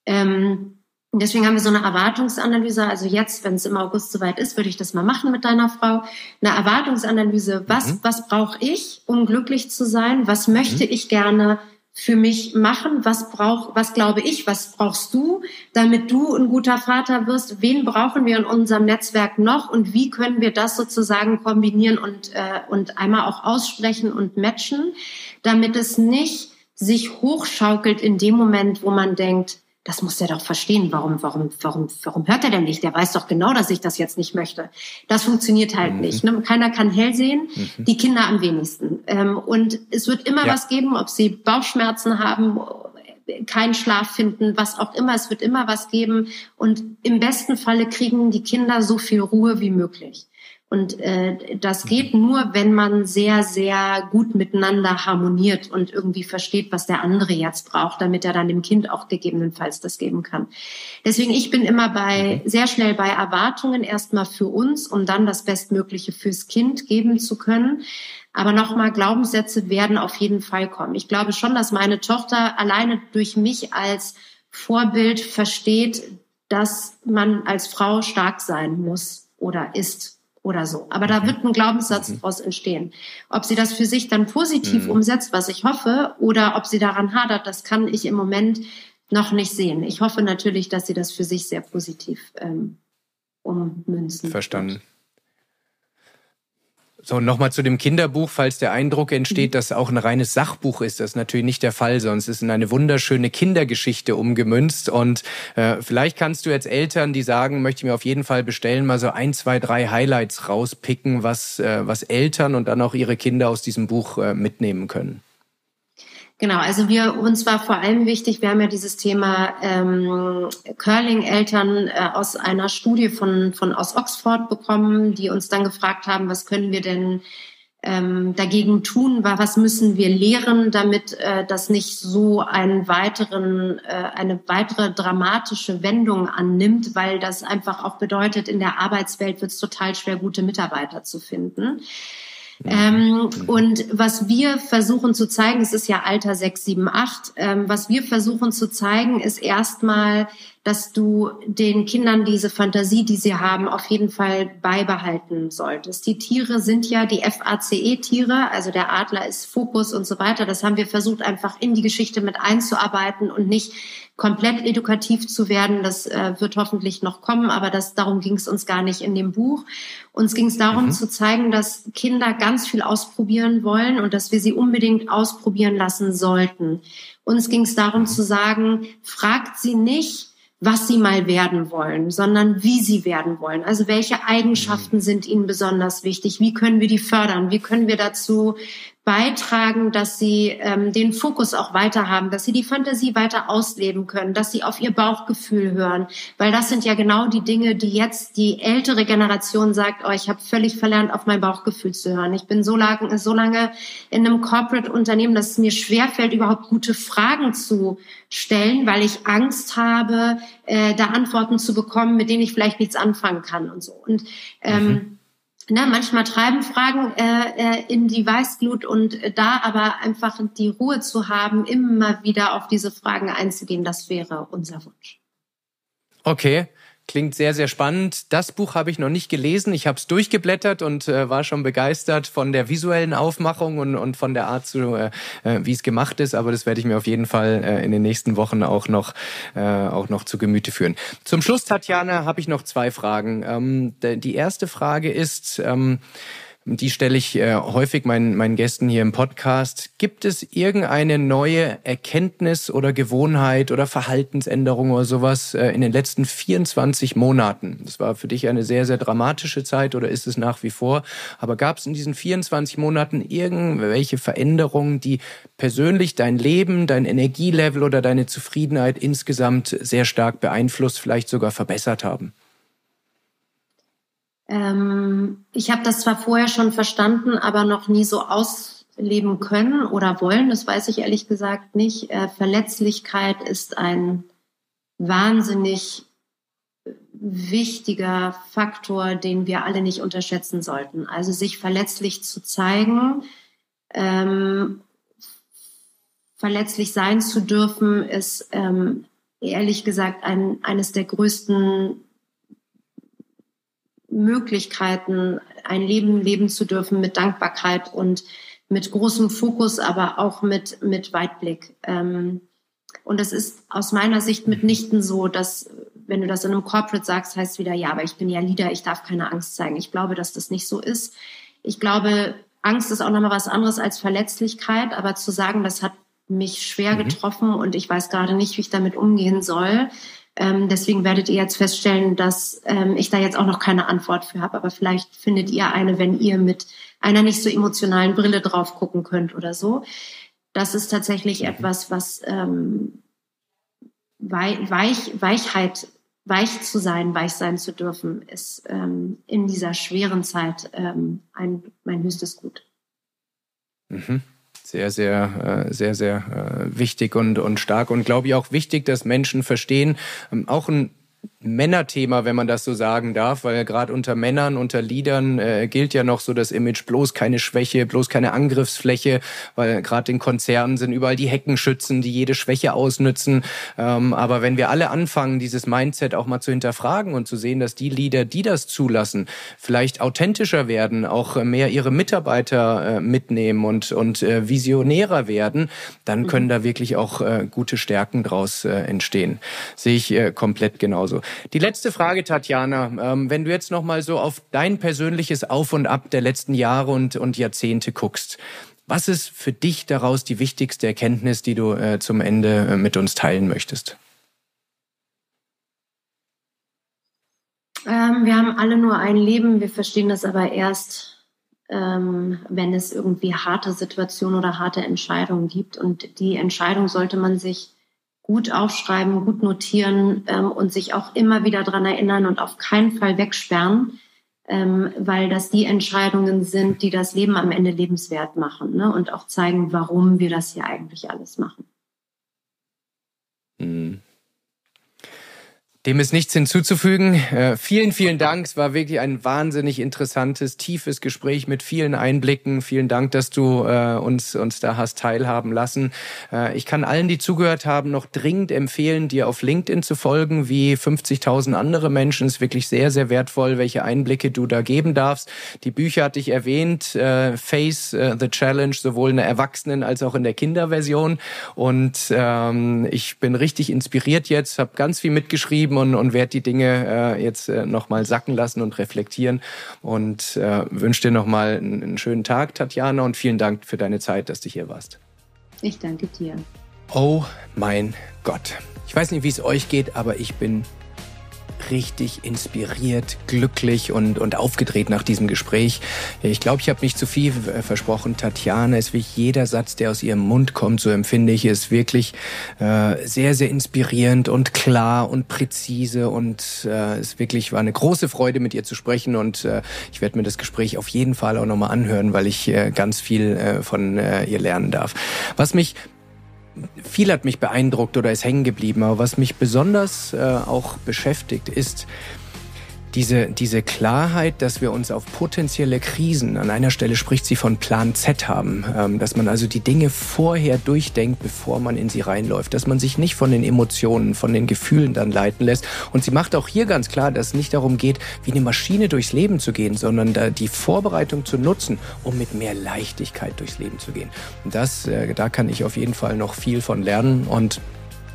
Ähm, deswegen haben wir so eine Erwartungsanalyse. Also jetzt, wenn es im August soweit ist, würde ich das mal machen mit deiner Frau. Eine Erwartungsanalyse. Was, mhm. was brauche ich, um glücklich zu sein? Was möchte mhm. ich gerne? Für mich machen? Was brauch, was glaube ich, was brauchst du, damit du ein guter Vater wirst? Wen brauchen wir in unserem Netzwerk noch und wie können wir das sozusagen kombinieren und, äh, und einmal auch aussprechen und matchen, damit es nicht sich hochschaukelt in dem Moment, wo man denkt, das muss er doch verstehen. Warum, warum, warum, warum hört er denn nicht? Der weiß doch genau, dass ich das jetzt nicht möchte. Das funktioniert halt mhm. nicht. Ne? Keiner kann hell sehen, mhm. die Kinder am wenigsten. Ähm, und es wird immer ja. was geben, ob sie Bauchschmerzen haben, keinen Schlaf finden, was auch immer. Es wird immer was geben. Und im besten Falle kriegen die Kinder so viel Ruhe wie möglich. Und äh, das geht nur, wenn man sehr, sehr gut miteinander harmoniert und irgendwie versteht, was der andere jetzt braucht, damit er dann dem Kind auch gegebenenfalls das geben kann. Deswegen, ich bin immer bei sehr schnell bei Erwartungen erstmal für uns, um dann das Bestmögliche fürs Kind geben zu können. Aber nochmal, Glaubenssätze werden auf jeden Fall kommen. Ich glaube schon, dass meine Tochter alleine durch mich als Vorbild versteht, dass man als Frau stark sein muss oder ist oder so. Aber da wird ein Glaubenssatz mhm. daraus entstehen. Ob sie das für sich dann positiv mhm. umsetzt, was ich hoffe, oder ob sie daran hadert, das kann ich im Moment noch nicht sehen. Ich hoffe natürlich, dass sie das für sich sehr positiv ähm, ummünzen. Verstanden. So, nochmal zu dem Kinderbuch, falls der Eindruck entsteht, dass auch ein reines Sachbuch ist. Das ist natürlich nicht der Fall, sonst ist in eine wunderschöne Kindergeschichte umgemünzt. Und äh, vielleicht kannst du jetzt Eltern, die sagen, möchte ich mir auf jeden Fall bestellen, mal so ein, zwei, drei Highlights rauspicken, was, äh, was Eltern und dann auch ihre Kinder aus diesem Buch äh, mitnehmen können. Genau, also wir uns war vor allem wichtig, wir haben ja dieses Thema ähm, Curling-Eltern äh, aus einer Studie von, von aus Oxford bekommen, die uns dann gefragt haben, was können wir denn ähm, dagegen tun, was müssen wir lehren, damit äh, das nicht so einen weiteren, äh, eine weitere dramatische Wendung annimmt, weil das einfach auch bedeutet, in der Arbeitswelt wird es total schwer, gute Mitarbeiter zu finden. Ähm, und was wir versuchen zu zeigen, es ist ja Alter 6, 7, 8, ähm, was wir versuchen zu zeigen, ist erstmal, dass du den Kindern diese Fantasie, die sie haben, auf jeden Fall beibehalten solltest. Die Tiere sind ja die FACE-Tiere, also der Adler ist Fokus und so weiter. Das haben wir versucht, einfach in die Geschichte mit einzuarbeiten und nicht komplett edukativ zu werden. Das äh, wird hoffentlich noch kommen, aber das, darum ging es uns gar nicht in dem Buch. Uns ging es darum mhm. zu zeigen, dass Kinder ganz viel ausprobieren wollen und dass wir sie unbedingt ausprobieren lassen sollten. Uns ging es darum mhm. zu sagen, fragt sie nicht, was sie mal werden wollen, sondern wie sie werden wollen. Also welche Eigenschaften mhm. sind ihnen besonders wichtig? Wie können wir die fördern? Wie können wir dazu beitragen, dass sie ähm, den Fokus auch weiter haben, dass sie die Fantasie weiter ausleben können, dass sie auf ihr Bauchgefühl hören, weil das sind ja genau die Dinge, die jetzt die ältere Generation sagt, oh, ich habe völlig verlernt, auf mein Bauchgefühl zu hören. Ich bin so lange, so lange in einem Corporate-Unternehmen, dass es mir schwerfällt, überhaupt gute Fragen zu stellen, weil ich Angst habe, äh, da Antworten zu bekommen, mit denen ich vielleicht nichts anfangen kann und so. Und ähm, mhm Ne, manchmal treiben Fragen äh, äh, in die Weißglut und äh, da aber einfach die Ruhe zu haben, immer wieder auf diese Fragen einzugehen, das wäre unser Wunsch. Okay. Klingt sehr, sehr spannend. Das Buch habe ich noch nicht gelesen. Ich habe es durchgeblättert und äh, war schon begeistert von der visuellen Aufmachung und, und von der Art, zu, äh, äh, wie es gemacht ist. Aber das werde ich mir auf jeden Fall äh, in den nächsten Wochen auch noch, äh, auch noch zu Gemüte führen. Zum Schluss, Tatjana, habe ich noch zwei Fragen. Ähm, die erste Frage ist, ähm, die stelle ich äh, häufig meinen, meinen Gästen hier im Podcast. Gibt es irgendeine neue Erkenntnis oder Gewohnheit oder Verhaltensänderung oder sowas äh, in den letzten 24 Monaten? Das war für dich eine sehr, sehr dramatische Zeit oder ist es nach wie vor? Aber gab es in diesen 24 Monaten irgendwelche Veränderungen, die persönlich dein Leben, dein Energielevel oder deine Zufriedenheit insgesamt sehr stark beeinflusst, vielleicht sogar verbessert haben? Ähm, ich habe das zwar vorher schon verstanden, aber noch nie so ausleben können oder wollen. Das weiß ich ehrlich gesagt nicht. Äh, Verletzlichkeit ist ein wahnsinnig wichtiger Faktor, den wir alle nicht unterschätzen sollten. Also sich verletzlich zu zeigen, ähm, verletzlich sein zu dürfen, ist ähm, ehrlich gesagt ein, eines der größten Möglichkeiten, ein Leben leben zu dürfen mit Dankbarkeit und mit großem Fokus, aber auch mit, mit Weitblick. Ähm, und es ist aus meiner Sicht mitnichten so, dass, wenn du das in einem Corporate sagst, heißt wieder, ja, aber ich bin ja Leader, ich darf keine Angst zeigen. Ich glaube, dass das nicht so ist. Ich glaube, Angst ist auch nochmal was anderes als Verletzlichkeit, aber zu sagen, das hat mich schwer mhm. getroffen und ich weiß gerade nicht, wie ich damit umgehen soll, ähm, deswegen werdet ihr jetzt feststellen, dass ähm, ich da jetzt auch noch keine Antwort für habe. Aber vielleicht findet ihr eine, wenn ihr mit einer nicht so emotionalen Brille drauf gucken könnt oder so. Das ist tatsächlich mhm. etwas, was ähm, Weich, Weichheit weich zu sein, weich sein zu dürfen, ist ähm, in dieser schweren Zeit ähm, ein, mein höchstes Gut. Mhm sehr, sehr, äh, sehr, sehr äh, wichtig und, und stark und glaube ich auch wichtig, dass Menschen verstehen, ähm, auch ein Männerthema, wenn man das so sagen darf, weil gerade unter Männern, unter Liedern äh, gilt ja noch so das Image bloß keine Schwäche, bloß keine Angriffsfläche, weil gerade in Konzernen sind überall die Heckenschützen, die jede Schwäche ausnützen. Ähm, aber wenn wir alle anfangen, dieses Mindset auch mal zu hinterfragen und zu sehen, dass die Lieder, die das zulassen, vielleicht authentischer werden, auch mehr ihre Mitarbeiter äh, mitnehmen und, und äh, visionärer werden, dann können mhm. da wirklich auch äh, gute Stärken draus äh, entstehen. Sehe ich äh, komplett genauso. Die letzte Frage, Tatjana, ähm, wenn du jetzt noch mal so auf dein persönliches Auf und Ab der letzten Jahre und, und Jahrzehnte guckst, was ist für dich daraus die wichtigste Erkenntnis, die du äh, zum Ende äh, mit uns teilen möchtest? Ähm, wir haben alle nur ein Leben, wir verstehen das aber erst, ähm, wenn es irgendwie harte Situationen oder harte Entscheidungen gibt. Und die Entscheidung sollte man sich gut aufschreiben, gut notieren ähm, und sich auch immer wieder dran erinnern und auf keinen Fall wegsperren, ähm, weil das die Entscheidungen sind, die das Leben am Ende lebenswert machen ne? und auch zeigen, warum wir das hier eigentlich alles machen. Mhm. Dem ist nichts hinzuzufügen. Äh, vielen, vielen Dank. Es war wirklich ein wahnsinnig interessantes, tiefes Gespräch mit vielen Einblicken. Vielen Dank, dass du äh, uns, uns da hast teilhaben lassen. Äh, ich kann allen, die zugehört haben, noch dringend empfehlen, dir auf LinkedIn zu folgen, wie 50.000 andere Menschen. Es ist wirklich sehr, sehr wertvoll, welche Einblicke du da geben darfst. Die Bücher hatte ich erwähnt, äh, Face äh, the Challenge, sowohl in der Erwachsenen- als auch in der Kinderversion. Und ähm, ich bin richtig inspiriert jetzt, habe ganz viel mitgeschrieben geschrieben und, und werde die Dinge äh, jetzt äh, nochmal sacken lassen und reflektieren und äh, wünsche dir nochmal einen, einen schönen Tag, Tatjana, und vielen Dank für deine Zeit, dass du hier warst. Ich danke dir. Oh mein Gott. Ich weiß nicht, wie es euch geht, aber ich bin richtig inspiriert, glücklich und, und aufgedreht nach diesem Gespräch. Ich glaube, ich habe nicht zu viel äh, versprochen. Tatjana ist wie jeder Satz, der aus ihrem Mund kommt, so empfinde ich, ist wirklich äh, sehr, sehr inspirierend und klar und präzise und äh, es wirklich war eine große Freude, mit ihr zu sprechen und äh, ich werde mir das Gespräch auf jeden Fall auch nochmal anhören, weil ich äh, ganz viel äh, von äh, ihr lernen darf. Was mich viel hat mich beeindruckt oder ist hängen geblieben. Aber was mich besonders äh, auch beschäftigt, ist, diese, diese Klarheit, dass wir uns auf potenzielle Krisen, an einer Stelle spricht sie von Plan Z haben, ähm, dass man also die Dinge vorher durchdenkt, bevor man in sie reinläuft, dass man sich nicht von den Emotionen, von den Gefühlen dann leiten lässt. Und sie macht auch hier ganz klar, dass es nicht darum geht, wie eine Maschine durchs Leben zu gehen, sondern da die Vorbereitung zu nutzen, um mit mehr Leichtigkeit durchs Leben zu gehen. Und das, äh, da kann ich auf jeden Fall noch viel von lernen und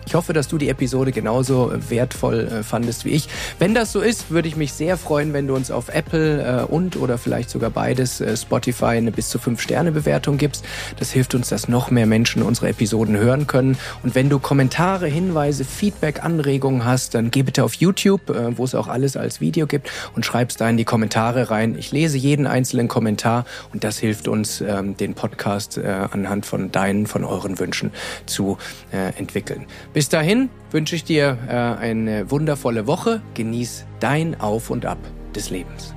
ich hoffe, dass du die Episode genauso wertvoll äh, fandest wie ich. Wenn das so ist, würde ich mich sehr freuen, wenn du uns auf Apple äh, und oder vielleicht sogar beides äh, Spotify eine bis zu 5 Sterne Bewertung gibst. Das hilft uns, dass noch mehr Menschen unsere Episoden hören können. Und wenn du Kommentare, Hinweise, Feedback, Anregungen hast, dann geh bitte auf YouTube, äh, wo es auch alles als Video gibt und schreib's da in die Kommentare rein. Ich lese jeden einzelnen Kommentar und das hilft uns, ähm, den Podcast äh, anhand von deinen, von euren Wünschen zu äh, entwickeln. Bis dahin wünsche ich dir äh, eine wundervolle Woche. Genieß dein Auf und Ab des Lebens.